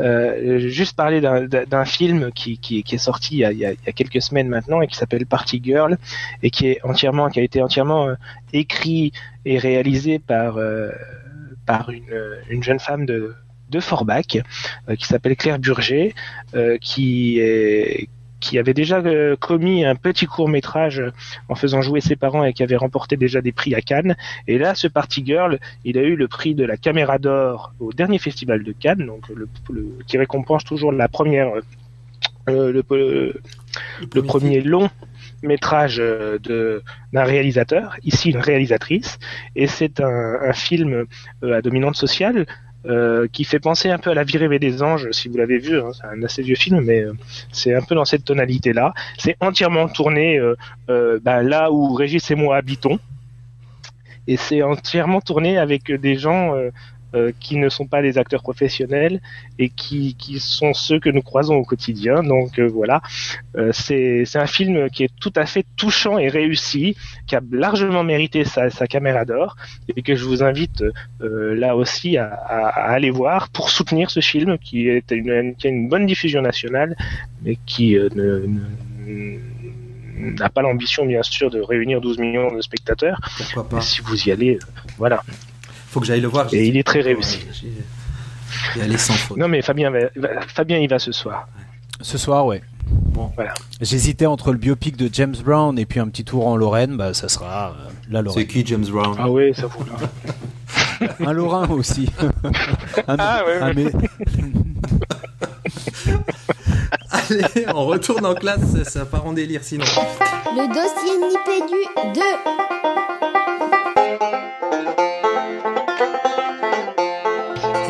euh, juste parler d'un- film qui, qui, qui est sorti il y, a, il y quelques semaines maintenant et qui s'appelle Party Girl et qui est entièrement, qui a été entièrement écrit et réalisé par euh, par une, une jeune femme de de Forbach euh, qui s'appelle Claire Burger, euh, qui est qui avait déjà euh, commis un petit court métrage en faisant jouer ses parents et qui avait remporté déjà des prix à Cannes. Et là, ce Party Girl, il a eu le prix de la Caméra d'Or au dernier festival de Cannes, donc le, le- qui récompense toujours la première, euh, le, le- le premier long métrage de d'un réalisateur, ici une réalisatrice, et c'est un, un film euh, à dominante sociale euh, qui fait penser un peu à La vie rêvée des anges, si vous l'avez vu, hein, c'est un assez vieux film, mais euh, c'est un peu dans cette tonalité-là. C'est entièrement tourné euh, euh, ben, là où Régis et moi habitons, et c'est entièrement tourné avec des gens euh, qui ne sont pas des acteurs professionnels et qui, qui sont ceux que nous croisons au quotidien. Donc euh, voilà, Euh, c'est c'est un film qui est tout à fait touchant et réussi, qui a largement mérité sa, sa caméra d'or et que je vous invite euh, là aussi à, à- à aller voir pour soutenir ce film qui, est une, qui a une bonne diffusion nationale mais qui euh, ne- ne- n'a pas l'ambition bien sûr de réunir 12 millions de spectateurs. Pourquoi Mais pas si vous y allez, euh, voilà. Faut que j'aille le voir. Et il est très réussi. Ouais, j'y- j'y allais sans faute. Non mais Fabien, va- Fabien il va ce soir. Ce soir, ouais. Bon. Voilà. J'hésitais entre le biopic de James Brown et puis un petit tour en Lorraine, bah ça sera euh, la C'est Lorraine. qui James Brown? Ah oui, ça vous là. Un Lorrain aussi. Un- Ah, ouais, un ouais. mé- Allez, on retourne en classe, ça, ça part en délire sinon. Le dossier Nipédu 2.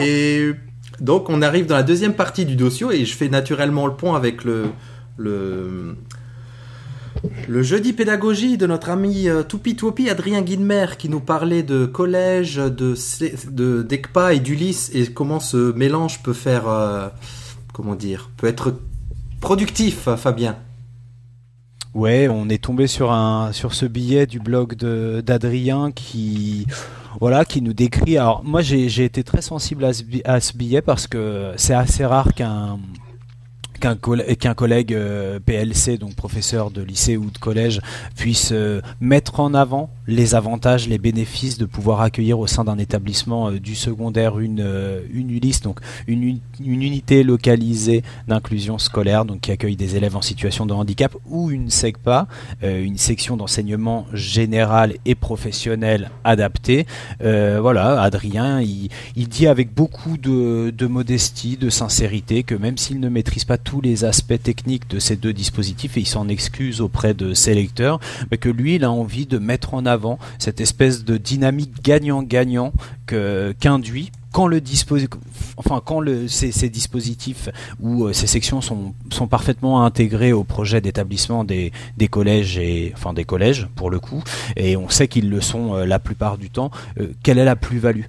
Et donc on arrive dans la deuxième partie du dossier et je fais naturellement le pont avec le le jeudi pédagogie de notre ami euh, Toupi Toupi Adrien Guilmer qui nous parlait de collège, de de d'ECPA et d'Ulysse et comment ce mélange peut faire euh, comment dire peut être productif Fabien. Ouais, on est tombé sur un sur ce billet du blog d'Adrien qui nous décrit. Alors moi j'ai été très sensible à ce, bi- à ce billet parce que c'est assez rare qu'un qu'un coll- qu'un collègue euh, PLC, donc professeur de lycée ou de collège, puisse euh, mettre en avant les avantages, les bénéfices de pouvoir accueillir au sein d'un établissement euh, du secondaire une, une ULIS, donc une, uni- une unité localisée d'inclusion scolaire, donc qui accueille des élèves en situation de handicap, ou une SECPA, une section d'enseignement général et professionnel adaptée. Voilà, Adrien, il, dit avec beaucoup de, de modestie, de sincérité, que même s'il ne maîtrise pas tous les aspects techniques de ces deux dispositifs, et il s'en excuse auprès de ses lecteurs, mais que lui, il a envie de mettre en avant cette espèce de dynamique gagnant-gagnant qu'induit quand le dispositif, enfin quand le, ces, dispositifs ou euh, ces sections sont, parfaitement intégrés au projet d'établissement des, des collèges et enfin des collèges pour le coup, et on sait qu'ils le sont euh, la plupart du temps. euh, quelle est la plus-value?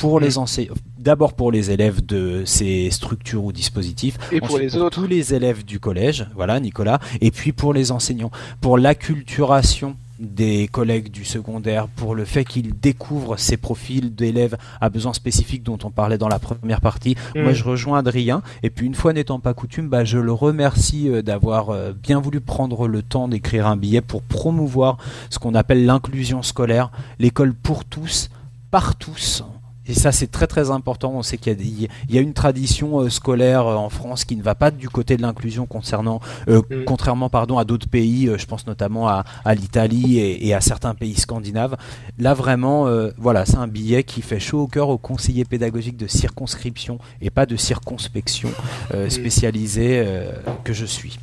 Pour les enseignants D'abord pour les élèves de ces structures ou dispositifs, Et pour les autres, tous les élèves du collège, voilà Nicolas, et puis pour les enseignants, pour l'acculturation des collègues du secondaire pour le fait qu'ils découvrent ces profils d'élèves à besoins spécifiques dont on parlait dans la première partie. Mm. Moi, je rejoins Adrien. Et puis, une fois n'étant pas coutume, bah, je le remercie euh, d'avoir euh, bien voulu prendre le temps d'écrire un billet pour promouvoir ce qu'on appelle l'inclusion scolaire, l'école pour tous, par tous. Et ça, c'est très très important. On sait qu'il y a, des- il y a une tradition euh, scolaire euh, en France qui ne va pas du côté de l'inclusion concernant, euh, Mm. contrairement pardon à d'autres pays. je pense notamment à, à l'Italie et, et à certains pays scandinaves. Là, vraiment, euh, voilà, c'est un billet qui fait chaud au cœur aux conseillers pédagogiques de circonscription et pas de circonspection euh, Mm. spécialisée euh, que je suis.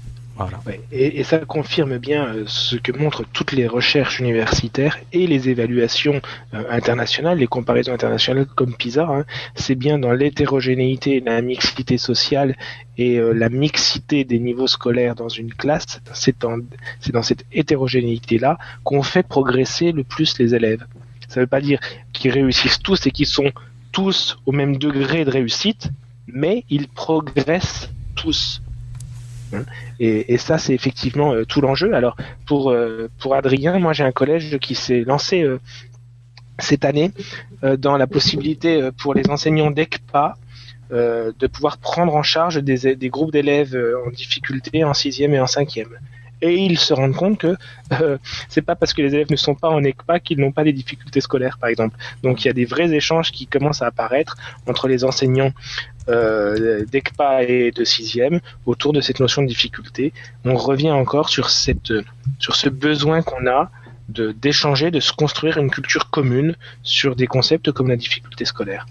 Et, ça confirme bien euh, ce que montrent toutes les recherches universitaires et les évaluations euh, internationales, les comparaisons internationales comme PISA. hein. c'est bien dans l'hétérogénéité, la mixité sociale et euh, la mixité des niveaux scolaires dans une classe. C'est dans cette hétérogénéité-là qu'on fait progresser le plus les élèves. Ça ne veut pas dire qu'ils réussissent tous et qu'ils sont tous au même degré de réussite, mais ils progressent tous. Et, et ça, c'est effectivement euh, tout l'enjeu. Alors, pour, euh, pour Adrien, moi, j'ai un collège qui s'est lancé euh, cette année dans la possibilité pour les enseignants d'ECPA de pouvoir prendre en charge des, des groupes d'élèves en difficulté en sixième et en cinquième. Et ils se rendent compte que euh, c'est pas parce que les élèves ne sont pas en ECPA qu'ils n'ont pas des difficultés scolaires, par exemple. Donc il y a des vrais échanges qui commencent à apparaître entre les enseignants euh, d'ECPA et de sixième autour de cette notion de difficulté. On revient encore sur cette, sur ce besoin qu'on a de d'échanger, de se construire une culture commune sur des concepts comme la difficulté scolaire.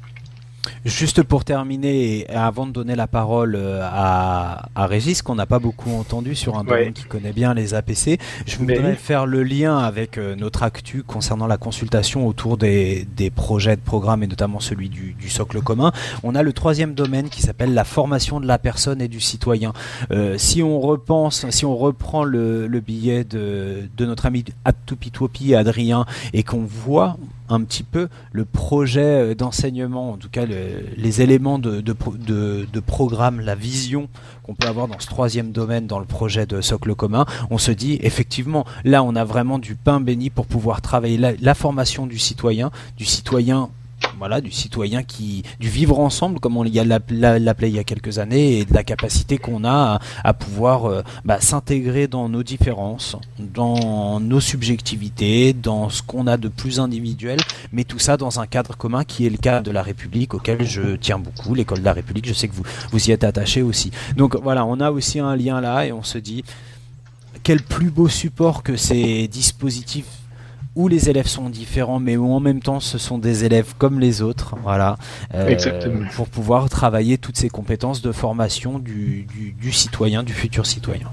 Juste pour terminer, et avant de donner la parole euh, à, à Régis, qu'on n'a pas beaucoup entendu sur un domaine Ouais. qui connaît bien les APC, je voudrais faire le lien avec euh, notre actu concernant la consultation autour des, des projets de programme et notamment celui du, du socle commun. On a le troisième domaine qui s'appelle la formation de la personne et du citoyen. Euh, si on repense, si on reprend le, le billet de, de notre ami Atupitopi Adrien et qu'on voit un petit peu le projet euh, d'enseignement, en tout cas le- les éléments de, de, pro- de- de programme, la vision qu'on peut avoir dans ce troisième domaine, dans le projet de socle commun, on se dit effectivement, là on a vraiment du pain béni pour pouvoir travailler la formation du citoyen, du citoyen. Voilà, du citoyen qui, du vivre ensemble, comme on l'appelait il y a quelques années, et de la capacité qu'on a à, à pouvoir euh, bah, s'intégrer dans nos différences, dans nos subjectivités, dans ce qu'on a de plus individuel, mais tout ça dans un cadre commun qui est le cadre de la République auquel je tiens beaucoup, l'école de la République, je sais que vous, vous y êtes attaché aussi. Donc voilà, on a aussi un lien là et on se dit quel plus beau support que ces dispositifs où les élèves sont différents, mais où en même temps ce sont des élèves comme les autres, voilà, euh, Exactement. pour pouvoir travailler toutes ces compétences de formation du, du, du citoyen, du futur citoyen.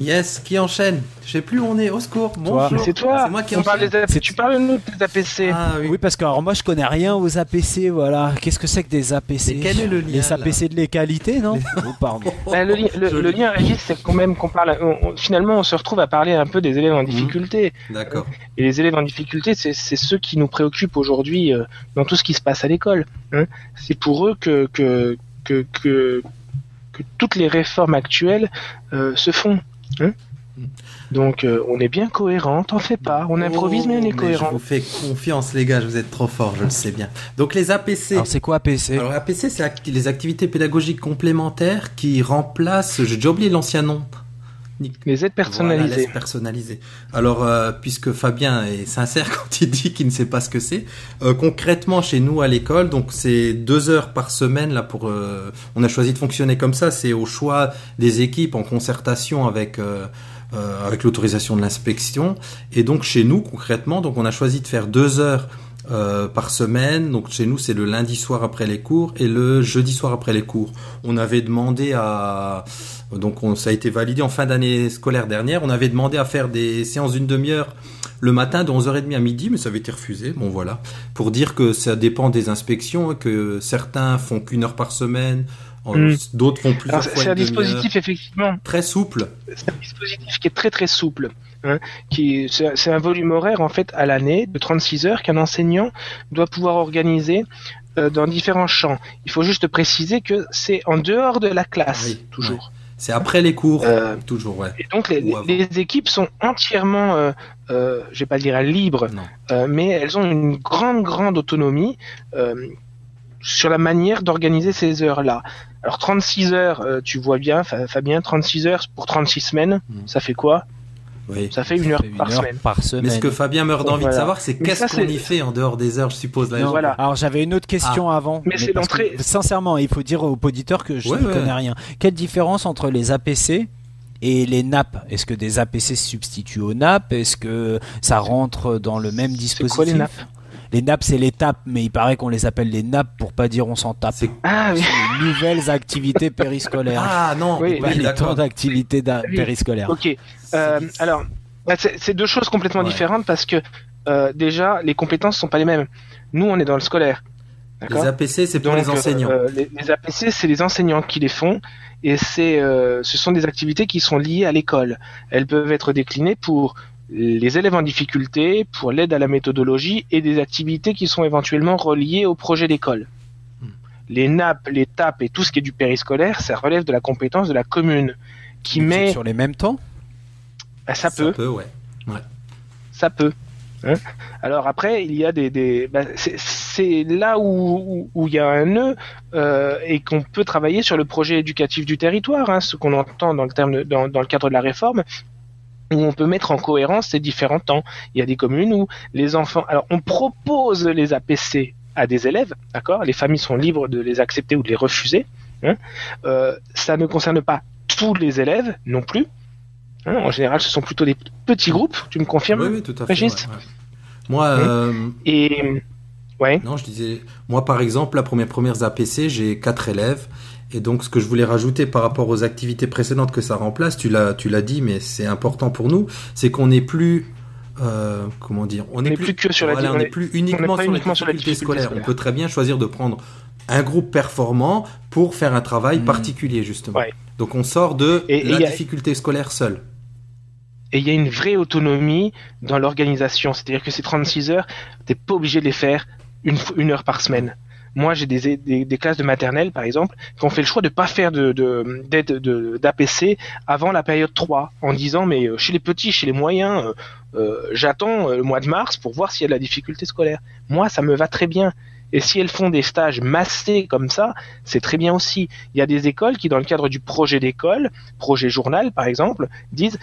Yes, qui enchaîne Je sais plus où on est, au secours. Bonjour. C'est toi. C'est moi qui on parle enchaîne. des AP C'est- Tu parles nous des APC. Ah oui. Oui, parce que alors moi je connais rien aux APC, voilà. Qu'est-ce que c'est que des APC Mais quel est le lien, Les APC de l'égalité, non Oh, pardon. Ben, le, li- le- le lien, Régis, c'est quand même qu'on parle. on- on- finalement, on se retrouve à parler un peu des élèves en difficulté. D'accord. Et les élèves en difficulté, c'est c'est ceux qui nous préoccupent aujourd'hui euh, dans tout ce qui se passe à l'école. hein. C'est pour eux que, que, que, que, que toutes les réformes actuelles euh, se font. Hein. Donc, euh, on est bien cohérent, t'en fais pas. On improvise, mais on est Oh, Je cohérent. vous fais confiance, les gars, vous êtes trop forts, je le sais bien. Donc, les APC. Alors c'est quoi APC Alors, APC, c'est les activités pédagogiques complémentaires qui remplacent. J'ai déjà oublié l'ancien nom. Les aides personnalisées. Alors, euh, puisque Fabien est sincère quand il dit qu'il ne sait pas ce que c'est, euh, concrètement chez nous à l'école, donc c'est deux heures par semaine là pour. euh, on a choisi de fonctionner comme ça. C'est au choix des équipes en concertation avec. euh, euh, avec l'autorisation de l'inspection et donc chez nous concrètement donc on a choisi de faire deux heures euh, par semaine donc chez nous c'est le lundi soir après les cours et le jeudi soir après les cours on avait demandé à donc on, ça a été validé en fin d'année scolaire dernière. On avait demandé à faire des séances d'une demi-heure le matin de 11h30 à midi, mais ça avait été refusé. Bon voilà, pour dire que ça dépend des inspections, que certains font qu'une heure par semaine, en- Mm. d'autres font plusieurs C'est un dispositif, effectivement, très souple. c'est un dispositif qui est très très souple. Hein, qui c'est c'est un volume horaire en fait à l'année de 36 heures qu'un enseignant doit pouvoir organiser euh, dans différents champs. Il faut juste préciser que c'est en dehors de la classe Oui, toujours. C'est après les cours, Euh, toujours, ouais. Et donc les, équipes sont entièrement, euh, euh, je vais pas dire libres, euh, mais elles ont une grande, grande autonomie euh, sur la manière d'organiser ces heures-là. Alors 36 heures, euh, tu vois bien, Fa- Fabien, 36 heures pour 36 semaines, Mm. ça fait quoi? Oui. Ça fait une heure fait une par heure semaine. par semaine. Mais ce que Fabien meurt d'envie Voilà. de savoir, c'est qu'est-ce qu'on y fait en dehors des heures, je suppose. Là, Non, voilà. Alors j'avais une autre question avant. Mais c'est l'entrée. Sincèrement, il faut dire aux auditeurs que je Ouais, ne ouais. connais rien. Quelle différence entre les APC et les NAP Est-ce que des APC se substituent aux NAP Est-ce que ça rentre dans le même dispositif quoi les NAP Les NAP, c'est les tapes, mais il paraît qu'on les appelle les NAP pour pas dire on s'en tape. C'est- Ah oui, les nouvelles activités périscolaires. Ah non, Oui, oui, Pas les temps d'accord. d'activité da- Oui. périscolaires. ok. Euh, alors, bah, c'est deux choses complètement Ouais. différentes parce que euh, déjà, les compétences sont pas les mêmes. Nous, on est dans le scolaire. Les APC, c'est pour Donc, les enseignants. euh, les, les APC, c'est les enseignants qui les font, et c'est, euh, ce sont des activités qui sont liées à l'école. Elles peuvent être déclinées pour les élèves en difficulté, pour l'aide à la méthodologie, et des activités qui sont éventuellement reliées au projet d'école. Hmm. Les NAP, les TAP et tout ce qui est du périscolaire, ça relève de la compétence de la commune, qui met, sur les mêmes temps? Bah, ça peut, ouais. ça peut. Hein Alors après, il y a des, des bah, c'est- c'est là où où- où il y a un nœud euh, et qu'on peut travailler sur le projet éducatif du territoire, hein, ce qu'on entend dans le terme de- dans, dans le cadre de la réforme où on peut mettre en cohérence ces différents temps. Il y a des communes où les enfants, alors on propose les APC à des élèves, d'accord? Les familles sont libres de les accepter ou de les refuser. hein. Euh, ça ne concerne pas tous les élèves non plus. Hein. en général, ce sont plutôt des petits groupes. Tu me confirmes Oui, oui, tout à fait. Régis ouais, ouais. Moi, euh, Et ouais, non, je disais, moi par exemple, la première premières APC, j'ai quatre élèves. Et donc, ce que je voulais rajouter par rapport aux activités précédentes que ça remplace, tu l'as, tu l'as dit, mais c'est important pour nous, c'est qu'on n'est plus, euh, comment dire, on n'est plus que sur la voilà, on on n'est est- plus on uniquement, sur, uniquement la sur la difficulté scolaire. scolaire. On peut très bien choisir de prendre un groupe performant pour faire un travail Mm. particulier justement. Ouais. Donc on sort de Et- la a- difficulté scolaire seule. Et il y a une vraie autonomie dans l'organisation. C'est-à-dire que ces 36 heures, t'es pas obligé de les faire une, heure par semaine. Moi, j'ai des, classes de maternelle, par exemple, qui ont fait le choix de pas faire de, d'APC avant la période 3, en disant, mais euh, chez les petits, chez les moyens, euh, euh, j'attends le mois de mars pour voir s'il y a de la difficulté scolaire. Moi, ça me va très bien. Et si elles font des stages massés comme ça, c'est très bien aussi. Il y a des écoles qui, dans le cadre du projet d'école, projet journal par exemple, disent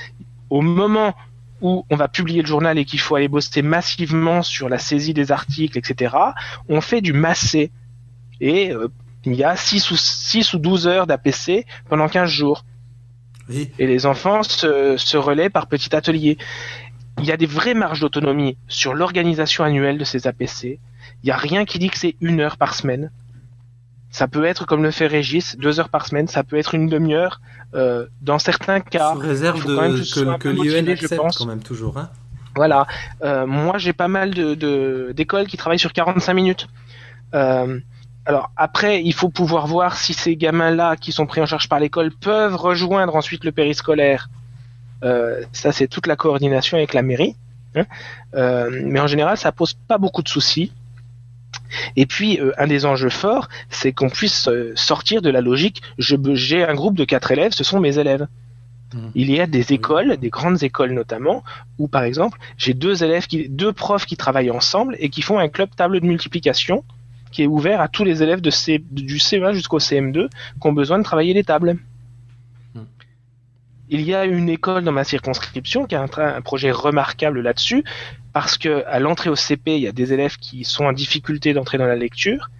au moment où on va publier le journal et qu'il faut aller bosser massivement sur la saisie des articles, etc., on fait du massé. Et euh, il y a 6 ou, 6 ou 12 heures d'APC pendant 15 jours. Oui. Et les enfants se, se relaient par petits ateliers. Il y a des vraies marges d'autonomie sur l'organisation annuelle de ces APC. Il n'y a rien qui dit que c'est une heure par semaine. Ça peut être, comme le fait Régis, deux heures par semaine. Ça peut être une demi-heure. Euh, dans certains cas, Sous réserve il faut quand même de, que que, l'IEN je pense. quand même toujours. Hein. Voilà. Euh, moi, j'ai pas mal de de- d'écoles qui travaillent sur 45 minutes. Euh, alors après, il faut pouvoir voir si ces gamins-là qui sont pris en charge par l'école peuvent rejoindre ensuite le périscolaire. Euh, ça, c'est toute la coordination avec la mairie. hein. Mais en général, ça pose pas beaucoup de soucis. Et puis, euh, un des enjeux forts, c'est qu'on puisse euh, sortir de la logique. J'ai un groupe de quatre élèves, ce sont mes élèves. Mhm. Il y a des écoles, des grandes écoles notamment, où par exemple, j'ai deux élèves, qui, deux profs qui travaillent ensemble et qui font un club table de multiplication qui est ouvert à tous les élèves de C, du CE1 jusqu'au CM2 qui ont besoin de travailler les tables. Hmm. Il y a une école dans ma circonscription qui a un projet remarquable là-dessus parce que à l'entrée au CP, il y a des élèves qui sont en difficulté d'entrer dans la lecture.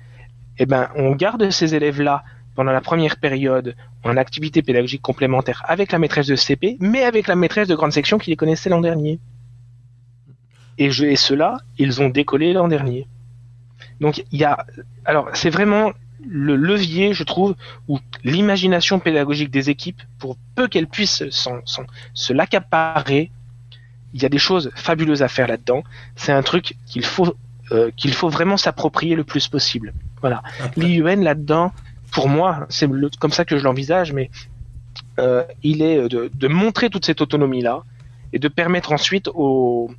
Eh ben, on garde ces élèves-là pendant la première période en activité pédagogique complémentaire avec la maîtresse de CP, mais avec la maîtresse de grande section qui les connaissait l'an dernier. Et, ceux-là, ils ont décollé l'an dernier. Donc il y a, alors c'est vraiment le levier, je trouve, où l'imagination pédagogique des équipes, pour peu qu'elles puissent s'en- s'en- se l'accaparer, il y a des choses fabuleuses à faire là-dedans. C'est un truc qu'il faut euh, qu'il faut vraiment s'approprier le plus possible. Voilà. L'IUN là-dedans, pour moi, c'est comme ça que je l'envisage, mais euh, il est de, de montrer toute cette autonomie-là et de permettre ensuite aux,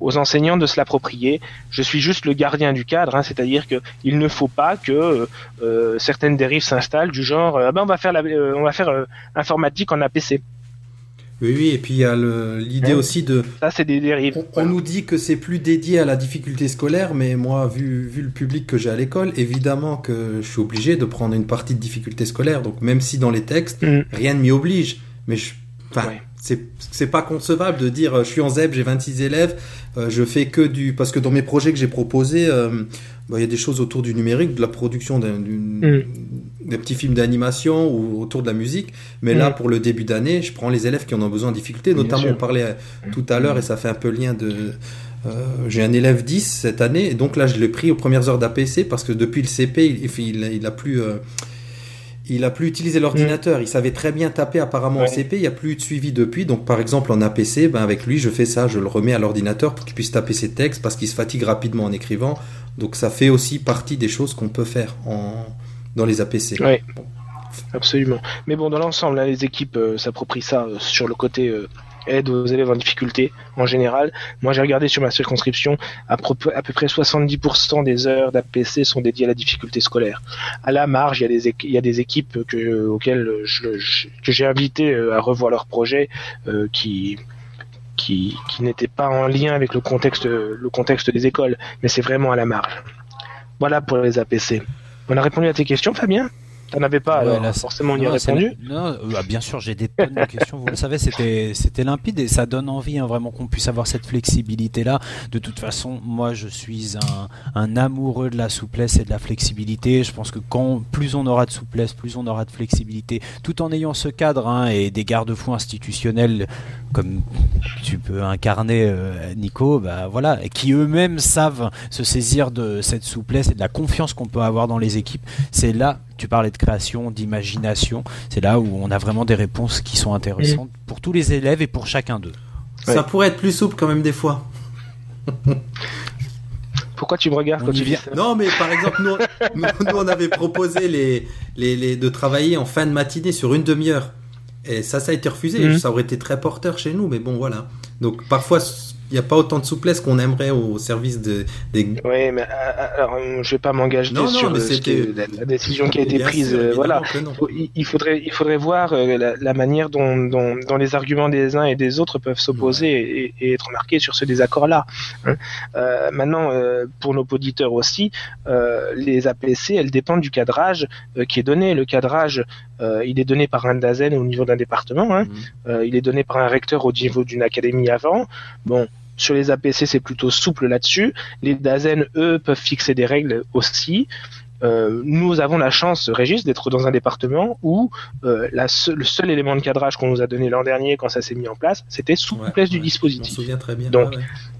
aux enseignants de se l'approprier. Je suis juste le gardien du cadre, hein, c'est-à-dire que il ne faut pas que euh, certaines dérives s'installent du genre ah ben on va faire la, on va faire informatique en APC. Oui, oui, et puis il y a l'idée aussi de. Ça, c'est des dérives. On, nous dit que c'est plus dédié à la difficulté scolaire, mais moi, vu, vu le public que j'ai à l'école, évidemment que je suis obligé de prendre une partie de difficulté scolaire. Donc, même si dans les textes, mm. rien ne m'y oblige, mais je. Enfin, c'est pas concevable de dire je suis en ZEB, j'ai 26 élèves, euh, je fais que du. Parce que dans mes projets que j'ai proposés, euh, bah, il y a des choses autour du numérique, de la production d'un mm. des petits films d'animation ou autour de la musique. Mais là, mm. pour le début d'année, je prends les élèves qui en ont besoin de difficultés. Notamment, on parlait euh, tout à l'heure, et ça fait un peu lien de. j'ai un élève 10 cette année, et donc là, je l'ai pris aux premières heures d'APC parce que depuis le CP, il, il, a plus il a plus utilisé l'ordinateur. Mm. Il savait très bien taper apparemment en CP. Il n'y a plus eu de suivi depuis. Donc, par exemple, en APC, ben, avec lui, je fais ça. Je le remets à l'ordinateur pour qu'il puisse taper ses textes parce qu'il se fatigue rapidement en écrivant. Donc, ça fait aussi partie des choses qu'on peut faire en... dans les APC. Oui, absolument. Mais bon, dans l'ensemble, les équipes euh, s'approprient ça euh, sur le côté euh, aide aux élèves en difficulté en général. Moi, j'ai regardé sur ma circonscription, à, peu, près 70% des heures d'APC sont dédiées à la difficulté scolaire. À la marge, il y a des, équipes que, auxquelles je, j'ai invité euh, à revoir leur projet euh, qui n'étaient pas en lien avec le contexte, le contexte des écoles, mais c'est vraiment à la marge. Voilà pour les APC. On a répondu à tes questions, Fabien? T'en avais pas, alors forcément on y a répondu. Non, bah, bien sûr, j'ai des tonnes de questions. Vous le savez, c'était c'était limpide et ça donne envie hein, vraiment qu'on puisse avoir cette flexibilité là. De toute façon, moi, je suis un, un amoureux de la souplesse et de la flexibilité. Je pense que quand plus on aura de souplesse, plus on aura de flexibilité, tout en ayant ce cadre hein, et des garde-fous institutionnels comme tu peux incarner euh, Nico, bah voilà, qui eux-mêmes savent se saisir de cette souplesse et de la confiance qu'on peut avoir dans les équipes. C'est là tu parlais de création, d'imagination, c'est là où on a vraiment des réponses qui sont intéressantes pour tous les élèves et pour chacun d'eux. Ça pourrait être plus souple quand même des fois. Pourquoi tu me regardes quand tu viens Non, mais par exemple, nous, on avait proposé les, les, de travailler en fin de matinée sur une demi-heure. Et ça, ça a été refusé. Mhm. Ça aurait été très porteur chez nous, mais bon, voilà. Donc parfois, n'y a pas autant de souplesse qu'on aimerait au service de, des. Oui, mais euh, alors, je vais pas m'engager sur la, décision qui a été prise. Euh, voilà, il faudrait, il faudrait voir euh, la, manière dont, dont, dont, les arguments des uns et des autres peuvent s'opposer et, être marqués sur ce désaccord-là. Hein. maintenant, pour nos auditeurs aussi, les APC, elles dépendent du cadrage qui est donné. Le cadrage, il est donné par un DAZEN au niveau d'un département. Hein. Mmh. il est donné par un recteur au niveau d'une académie avant. Bon, sur les APC, c'est plutôt souple là-dessus. Les DAZEN, eux, peuvent fixer des règles aussi. Euh, nous avons la chance, Régis, d'être dans un département où euh, la le seul élément de cadrage qu'on nous a donné l'an dernier quand ça s'est mis en place, c'était souplesse du dispositif. Je souviens très bien. Donc,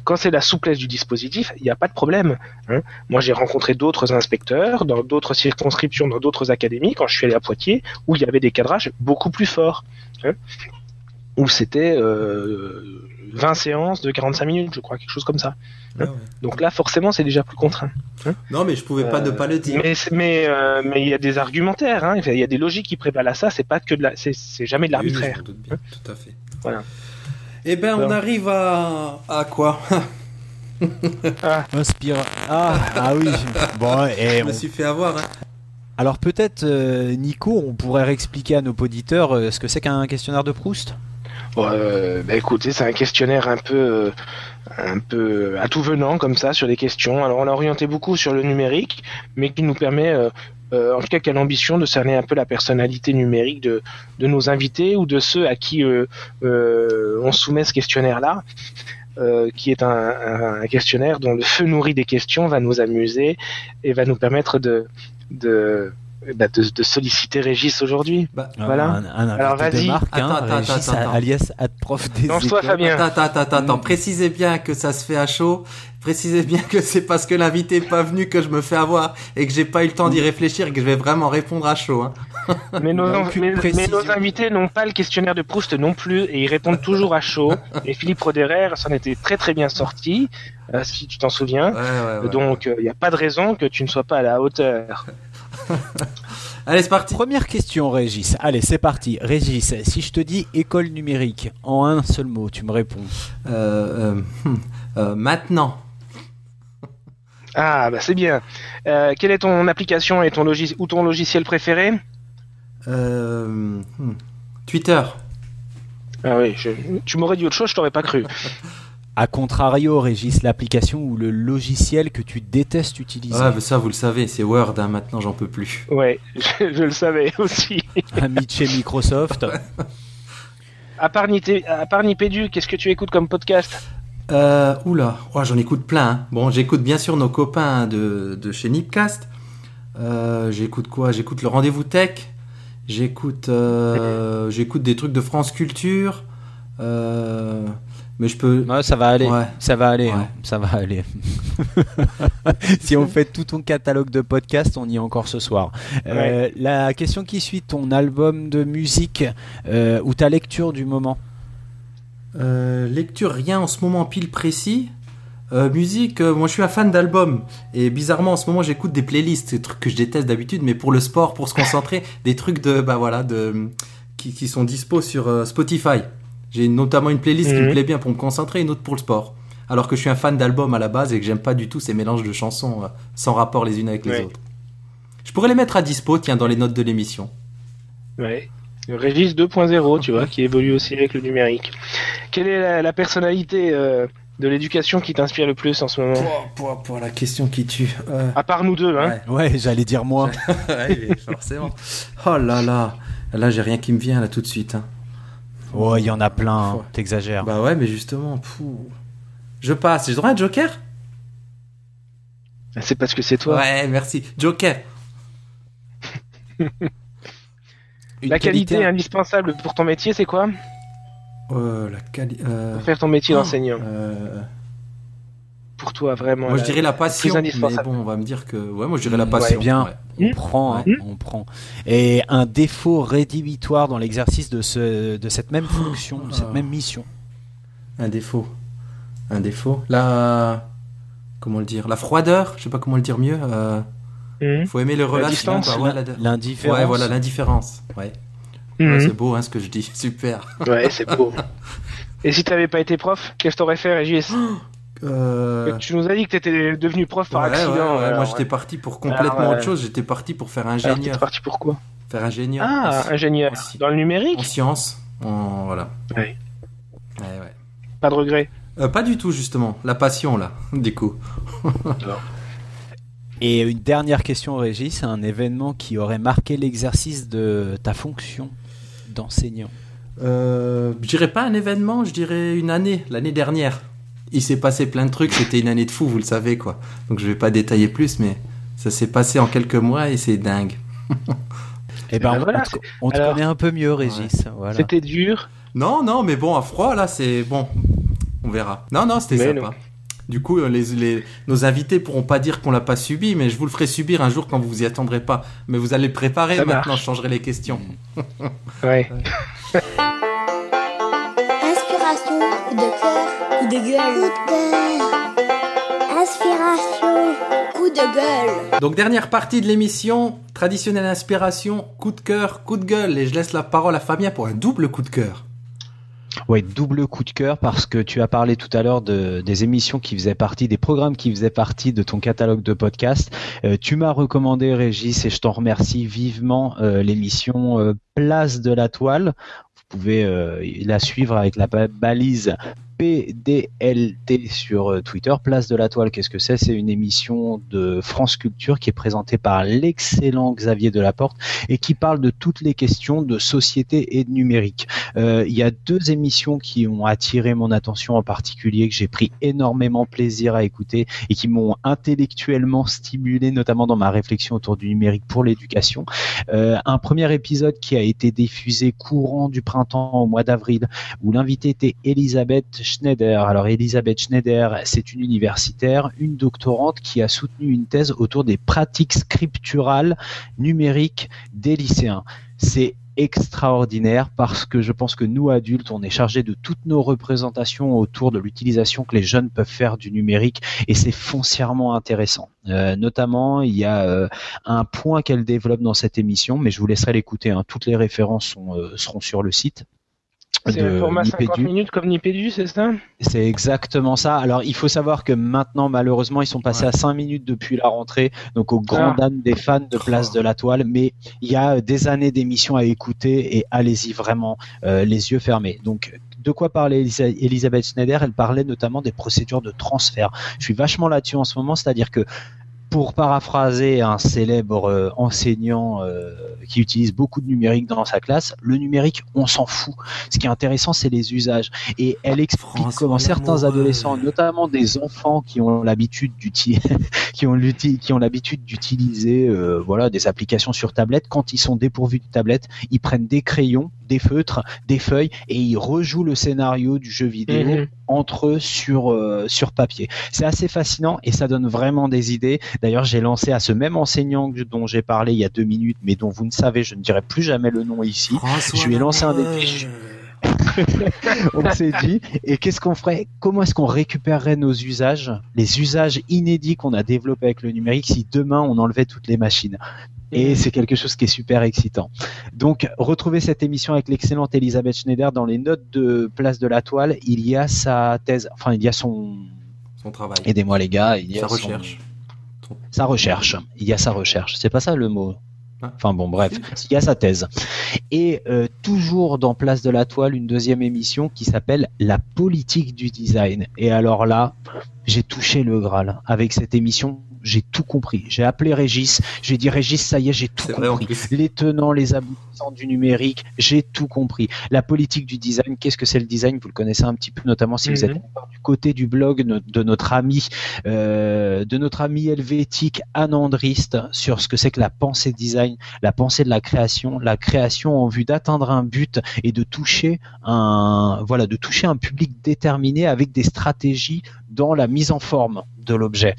quand c'est la souplesse du dispositif, il n'y a pas de problème. Hein. Moi, j'ai rencontré d'autres inspecteurs dans d'autres circonscriptions, dans d'autres académies, quand je suis allé à Poitiers, où il y avait des cadrages beaucoup plus forts. Hein où c'était euh, 20 séances de 45 minutes, je crois, quelque chose comme ça. Ah Donc là, forcément, c'est déjà plus contraint. Hein. non, mais je pouvais pas ne pas le dire. Mais mais euh, mais il y a des argumentaires, hein. il y a des logiques qui prévalent à ça. C'est pas que de la, c'est jamais de l'arbitraire. Hein. Tout à fait. Voilà. Eh ben, on arrive à à quoi? Ah. ah. ah oui. Bon, et je me suis fait avoir. Alors peut-être, euh, Nico, on pourrait réexpliquer à nos auditeurs euh, ce que c'est qu'un questionnaire de Proust? Euh, bah écoutez, c'est un questionnaire un peu, euh, un peu à tout venant comme ça sur des questions. Alors on a orienté beaucoup sur le numérique, mais qui nous permet, euh, euh en tout cas, qui a l'ambition de cerner un peu la personnalité numérique de, de nos invités ou de ceux à qui euh, on soumet ce questionnaire-là. qui est un, un, questionnaire dont le feu nourri des questions va nous amuser et va nous permettre de, de bah, de, de, solliciter Régis aujourd'hui. Bah, voilà. Un, un Alors vas-y. Hein, attends, attends, attends, alias prof des toi Fabien. Attends, attends, attends, mm. Précisez bien que ça se fait à chaud. Précisez bien que c'est parce que l'invité est pas venu que je me fais avoir et que j'ai pas eu le temps d'y réfléchir et que je vais vraiment répondre à chaud. Hein. Mais, nos, mais, mais nos, invités n'ont pas le questionnaire de Proust non plus et ils répondent toujours à chaud. Et Philippe Roderer s'en était très très bien sorti, euh, si tu t'en souviens. Ouais, ouais, ouais. Donc il euh, n'y a pas de raison que tu ne sois pas à la hauteur. Allez, c'est parti. Première question, Régis. Allez, c'est parti. Régis, si je te dis école numérique en un seul mot, tu me réponds. Euh, euh, hum, euh, maintenant. Ah, bah c'est bien. Euh, quelle est ton application et ton logis ou ton logiciel préféré? Euh, hum, Twitter. Ah oui, je- tu m'aurais dit autre chose, je t'aurais pas cru. A contrario, Régis, l'application ou le logiciel que tu détestes utiliser. Ah, mais ça, vous le savez, c'est Word. hein, maintenant, j'en peux plus. Ouais, je, je le savais aussi. Ami de chez Microsoft. À part, Nité- à part Nipédu, qu'est-ce que tu écoutes comme podcast? Euh, oula, oh, j'en écoute plein. hein. Bon, j'écoute bien sûr nos copains de, de chez Nipcast. Euh, j'écoute quoi? J'écoute le Rendez-vous Tech. J'écoute, euh, j'écoute des trucs de France Culture. Mais je peux. Ouais, ça va aller. Ouais. Ça va aller. Ouais. hein. Ça va aller. si on fait tout ton catalogue de podcasts, on y est encore ce soir. Euh, La question qui suit, ton album de musique euh, ou ta lecture du moment Euh, lecture, rien en ce moment pile précis. Euh, musique, euh, moi je suis un fan d'albums. Et bizarrement, en ce moment, j'écoute des playlists, des trucs que je déteste d'habitude, mais pour le sport, pour se concentrer, des trucs de, bah voilà, de, qui, qui sont dispo sur euh, Spotify. J'ai notamment une playlist qui me Mhm. plaît bien pour me concentrer et une autre pour le sport. Alors que je suis un fan d'albums à la base et que j'aime pas du tout ces mélanges de chansons euh, sans rapport les unes avec les Ouais. autres. Je pourrais les mettre à dispo, tiens, dans les notes de l'émission. Ouais. Le Régis 2.0, tu vois, qui évolue aussi avec le numérique. Quelle est la, la personnalité euh, de l'éducation qui t'inspire le plus en ce moment? Pour, pour, pour la question qui tue. Euh, À part nous deux, hein ouais. Ouais, j'allais dire moi. Ouais, forcément. Oh là là, là j'ai rien qui me vient là tout de suite. hein. Oh, il y en a plein. hein. T'exagères. Bah ouais, mais justement, pfou. Je passe. J'ai le droit à un Joker C'est parce que c'est toi. Ouais, merci. Joker. Une La qualité qualité- indispensable pour ton métier, c'est quoi? Euh, la quali- euh, Pour faire ton métier d'enseignant. euh, Pour toi, vraiment. moi je dirais la passion, plus mais bon, on va me dire que ouais, moi je dirais la Mm, passion. ouais, bien. ouais. On Hmm prend, hein, Hmm on prend. Et un défaut rédhibitoire dans l'exercice de, ce, de cette même fonction, de cette même mission. Un défaut, un défaut. La comment le dire? La froideur. Je sais pas comment le dire mieux. Euh, faut aimer le relâchement. L'indifférence. ouais, voilà l'indifférence. Ouais. Ouais, c'est beau hein, ce que je dis. Super. Ouais, c'est beau. Et si t'avais pas été prof, qu'est-ce que t'aurais fait, Régis? Euh, Tu nous as dit que t'étais devenu prof par ouais, accident. ouais, ouais, alors, moi j'étais ouais. parti pour complètement Alors, autre chose. J'étais parti pour faire ingénieur. parti pour quoi? Faire ingénieur. Ah, en, ingénieur. en- Dans le en numérique sciences. En, voilà. Ouais. Ouais, ouais. Pas de regret. Euh, pas du tout justement. La passion là, du coup. Et une dernière question, Régis, un événement qui aurait marqué l'exercice de ta fonction d'enseignant? Euh, je dirais pas un événement, je dirais une année, l'année dernière. Il s'est passé plein de trucs, c'était une année de fou, vous le savez quoi. Donc je vais pas détailler plus, mais ça s'est passé en quelques mois et c'est dingue. Eh ben, ben on, voilà, te, on te alors- connaît un peu mieux, Régis. Voilà. C'était dur. Non, non, mais bon, à froid là, c'est bon. On verra. Non, non, c'était sympa. non. Du coup, euh, les, les- nos invités pourront pas dire qu'on l'a pas subi, mais je vous le ferai subir un jour quand vous vous y attendrez pas. Mais vous allez le préparer Ça maintenant, marche. je changerai les questions. Ouais. de gueule, coup de cœur. Inspiration, coup de gueule. Donc dernière partie de l'émission, traditionnelle inspiration, coup de cœur, coup de gueule, et je laisse la parole à Fabien pour un double coup de cœur. Ouais, double coup de cœur parce que tu as parlé tout à l'heure de, des émissions qui faisaient partie, des programmes qui faisaient partie de ton catalogue de podcasts. Euh, tu m'as recommandé, Régis, et je t'en remercie vivement, euh, l'émission euh, Place de la Toile. Vous pouvez euh, la suivre avec la ba- balise PDLT sur euh, Twitter. Place de la Toile, qu'est-ce que c'est? C'est une émission de France Culture qui est présentée par l'excellent Xavier Delaporte et qui parle de toutes les questions de société et de numérique. Euh, il y a deux émissions qui ont attiré mon attention en particulier, que j'ai pris énormément plaisir à écouter et qui m'ont intellectuellement stimulé, notamment dans ma réflexion autour du numérique pour l'éducation. Euh, un premier épisode qui a été diffusé courant du printemps au mois d'avril, où l'invité était Elisabeth Schneider. Alors Elisabeth Schneider, c'est une universitaire, une doctorante qui a soutenu une thèse autour des pratiques scripturales numériques des lycéens. C'est extraordinaire parce que je pense que nous adultes, on est chargé de toutes nos représentations autour de l'utilisation que les jeunes peuvent faire du numérique et c'est foncièrement intéressant. Euh, notamment, il y a euh, un point qu'elle développe dans cette émission, mais je vous laisserai l'écouter. Hein. Toutes les références euh, seront sur le site. C'est un format 50 minutes comme Nipédu, c'est ça? C'est exactement ça. Alors, il faut savoir que maintenant, malheureusement, ils sont passés à 5 minutes depuis la rentrée, donc au grand ah. des fans de Place de la Toile. Mais il y a des années d'émissions à écouter et allez-y vraiment les yeux fermés. Donc, de quoi parlait Elisabeth Schneider? Elle parlait notamment des procédures de transfert. Je suis vachement là-dessus en ce moment, c'est-à-dire que pour paraphraser un célèbre euh, enseignant euh, qui utilise beaucoup de numérique dans sa classe, le numérique, on s'en fout. Ce qui est intéressant, c'est les usages. Et elle explique comment certains adolescents, notamment des enfants qui ont l'habitude d'utiliser, qui ont qui ont l'habitude d'utiliser, euh, voilà, des applications sur tablette, quand ils sont dépourvus de tablette, ils prennent des crayons, des feutres, des feuilles et ils rejouent le scénario du jeu vidéo mhm. entre eux sur sur papier. C'est assez fascinant et ça donne vraiment des idées. D'ailleurs, j'ai lancé à ce même enseignant dont j'ai parlé il y a deux minutes, mais dont vous ne savez, je ne dirai plus jamais le nom ici. je lui ai lancé un défi. on s'est dit, et qu'est-ce qu'on ferait? Comment est-ce qu'on récupérerait nos usages, les usages inédits qu'on a développés avec le numérique, si demain on enlevait toutes les machines et c'est quelque chose qui est super excitant. Donc, retrouvez cette émission avec l'excellente Elisabeth Schneider dans les notes de Place de la Toile. Il y a sa thèse, enfin, il y a son, son travail. Aidez-moi les gars, il y a sa recherche. Sa recherche. Il y a sa recherche. C'est pas ça le mot. Ah. Enfin bon, bref, il y a sa thèse. Et euh, toujours dans Place de la Toile, une deuxième émission qui s'appelle La politique du design. Et alors là, j'ai touché le Graal avec cette émission j'ai tout compris. J'ai appelé Régis, j'ai dit Régis, ça y est, j'ai tout compris. les tenants, les aboutissants du numérique, j'ai tout compris. La politique du design, qu'est-ce que c'est le design? Vous le connaissez un petit peu, notamment si vous êtes mhm. du côté du blog de notre ami, euh, de notre ami helvétique Anne Andrist sur ce que c'est que la pensée design, la pensée de la création, la création en vue d'atteindre un but et de toucher un, voilà, de toucher un public déterminé avec des stratégies dans la mise en forme de l'objet.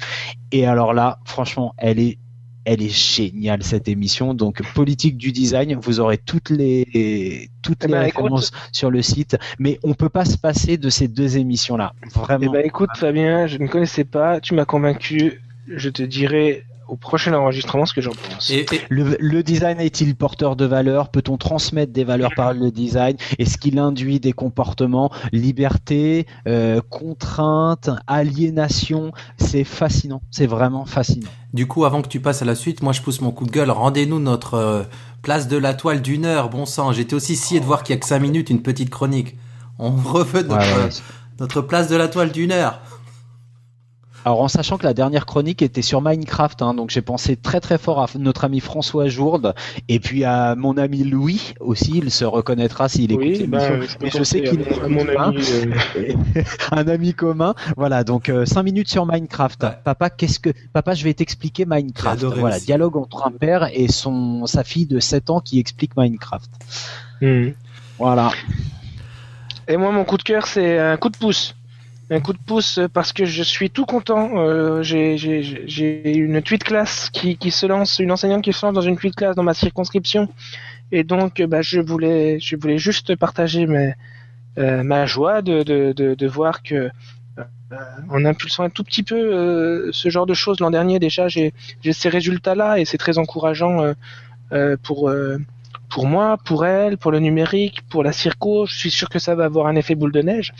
Et alors là, franchement, elle est elle est géniale cette émission. Donc politique du design, vous aurez toutes les toutes eh les ben, références sur le site, mais on peut pas se passer de ces deux émissions là. Vraiment. Eh ben écoute Fabien, je ne connaissais pas, tu m'as convaincu. Je te dirai au prochain enregistrement ce que j'en pense. Et, Le, design est-il porteur de valeurs Peut-on transmettre des valeurs par le design? Est-ce qu'il induit des comportements? Liberté, euh, contrainte, aliénation C'est fascinant, c'est vraiment fascinant. Du coup, avant que tu passes à la suite, moi je pousse mon coup de gueule. Rendez-nous notre euh, place de la toile d'une heure, bon sang. J'étais aussi scié de voir qu'il y a que 5 minutes, une petite chronique. On reveut notre, notre place de la toile d'une heure. Alors en sachant que la dernière chronique était sur Minecraft, hein, donc j'ai pensé très très fort à notre ami François Jourde et puis à mon ami Louis aussi, il se reconnaîtra s'il écoute l'émission. Ben, je, sais qu'il est mon ami, euh. un ami commun. Voilà, donc 5 euh, minutes sur Minecraft. Papa, qu'est-ce que papa, je vais t'expliquer Minecraft. Voilà, dialogue entre un père et son sa fille de 7 ans qui explique Minecraft. Hmm. Voilà. Et moi, mon coup de cœur, c'est un coup de pouce un coup de pouce parce que je suis tout content. Euh, j'ai une tweet classe qui, se lance, une enseignante qui se lance dans une tweet classe dans ma circonscription, et donc bah, je voulais, je voulais juste partager euh, ma joie de, voir que euh, en impulsant un tout petit peu euh, ce genre de choses l'an dernier déjà, j'ai ces résultats-là et c'est très encourageant euh, pour pour moi, pour elle, pour le numérique, pour la circo. Je suis sûr que ça va avoir un effet boule de neige.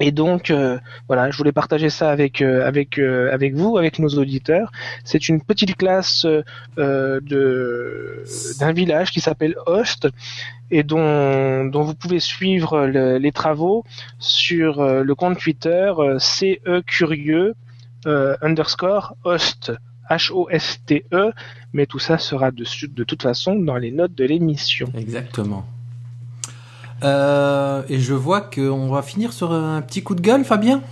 Et donc euh, voilà, je voulais partager ça avec euh, avec euh, avec vous, avec nos auditeurs. C'est une petite classe de d'un village qui s'appelle Host et dont dont vous pouvez suivre les travaux sur le compte Twitter ce curieux underscore Host H O S T E. Mais tout ça sera de, de toute façon dans les notes de l'émission. Exactement. Euh, et je vois qu'on va finir sur un petit coup de gueule, Fabien?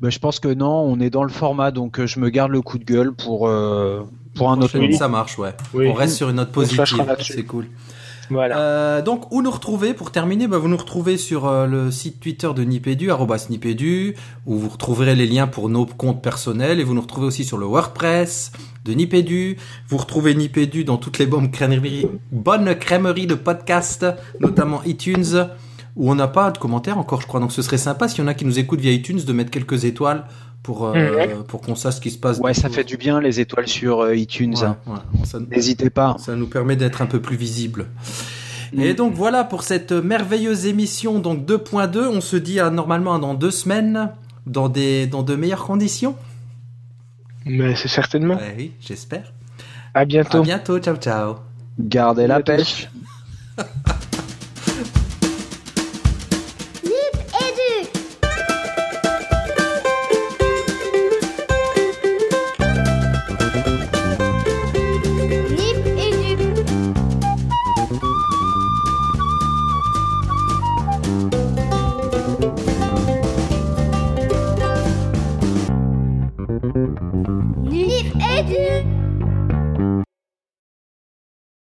Bah, Je pense que non, on est dans le format, donc euh, je me garde le coup de gueule pour, euh, pour un autre moment. Ça marche, ouais. On reste sur une note positive, c'est cool. Euh, donc, où nous retrouver pour terminer? Bah, Vous nous retrouvez sur euh, le site Twitter de Nipédu, Nipédu, où vous retrouverez les liens pour nos comptes personnels. Et vous nous retrouvez aussi sur le WordPress de Nipédu. Vous retrouvez Nipédu dans toutes les bonnes crèmeries, bonnes crèmeries de podcasts, notamment iTunes, où on n'a pas de commentaires encore, je crois. Donc, ce serait sympa s'il y en a qui nous écoutent via iTunes de mettre quelques étoiles pour, euh, pour qu'on sache ce qui se passe. Ouais, ça fait du bien les étoiles sur euh, iTunes. Ouais, hein. ouais. Ça- N'hésitez pas. Ça nous permet d'être un peu plus visible. Mm. Et donc voilà pour cette merveilleuse émission donc 2.2. On se dit à, normalement dans deux semaines dans des dans de meilleures conditions. Mais c'est certainement. Ouais, oui, j'espère. À À bientôt. bientôt. Ciao ciao. Gardez la Bientôt. pêche.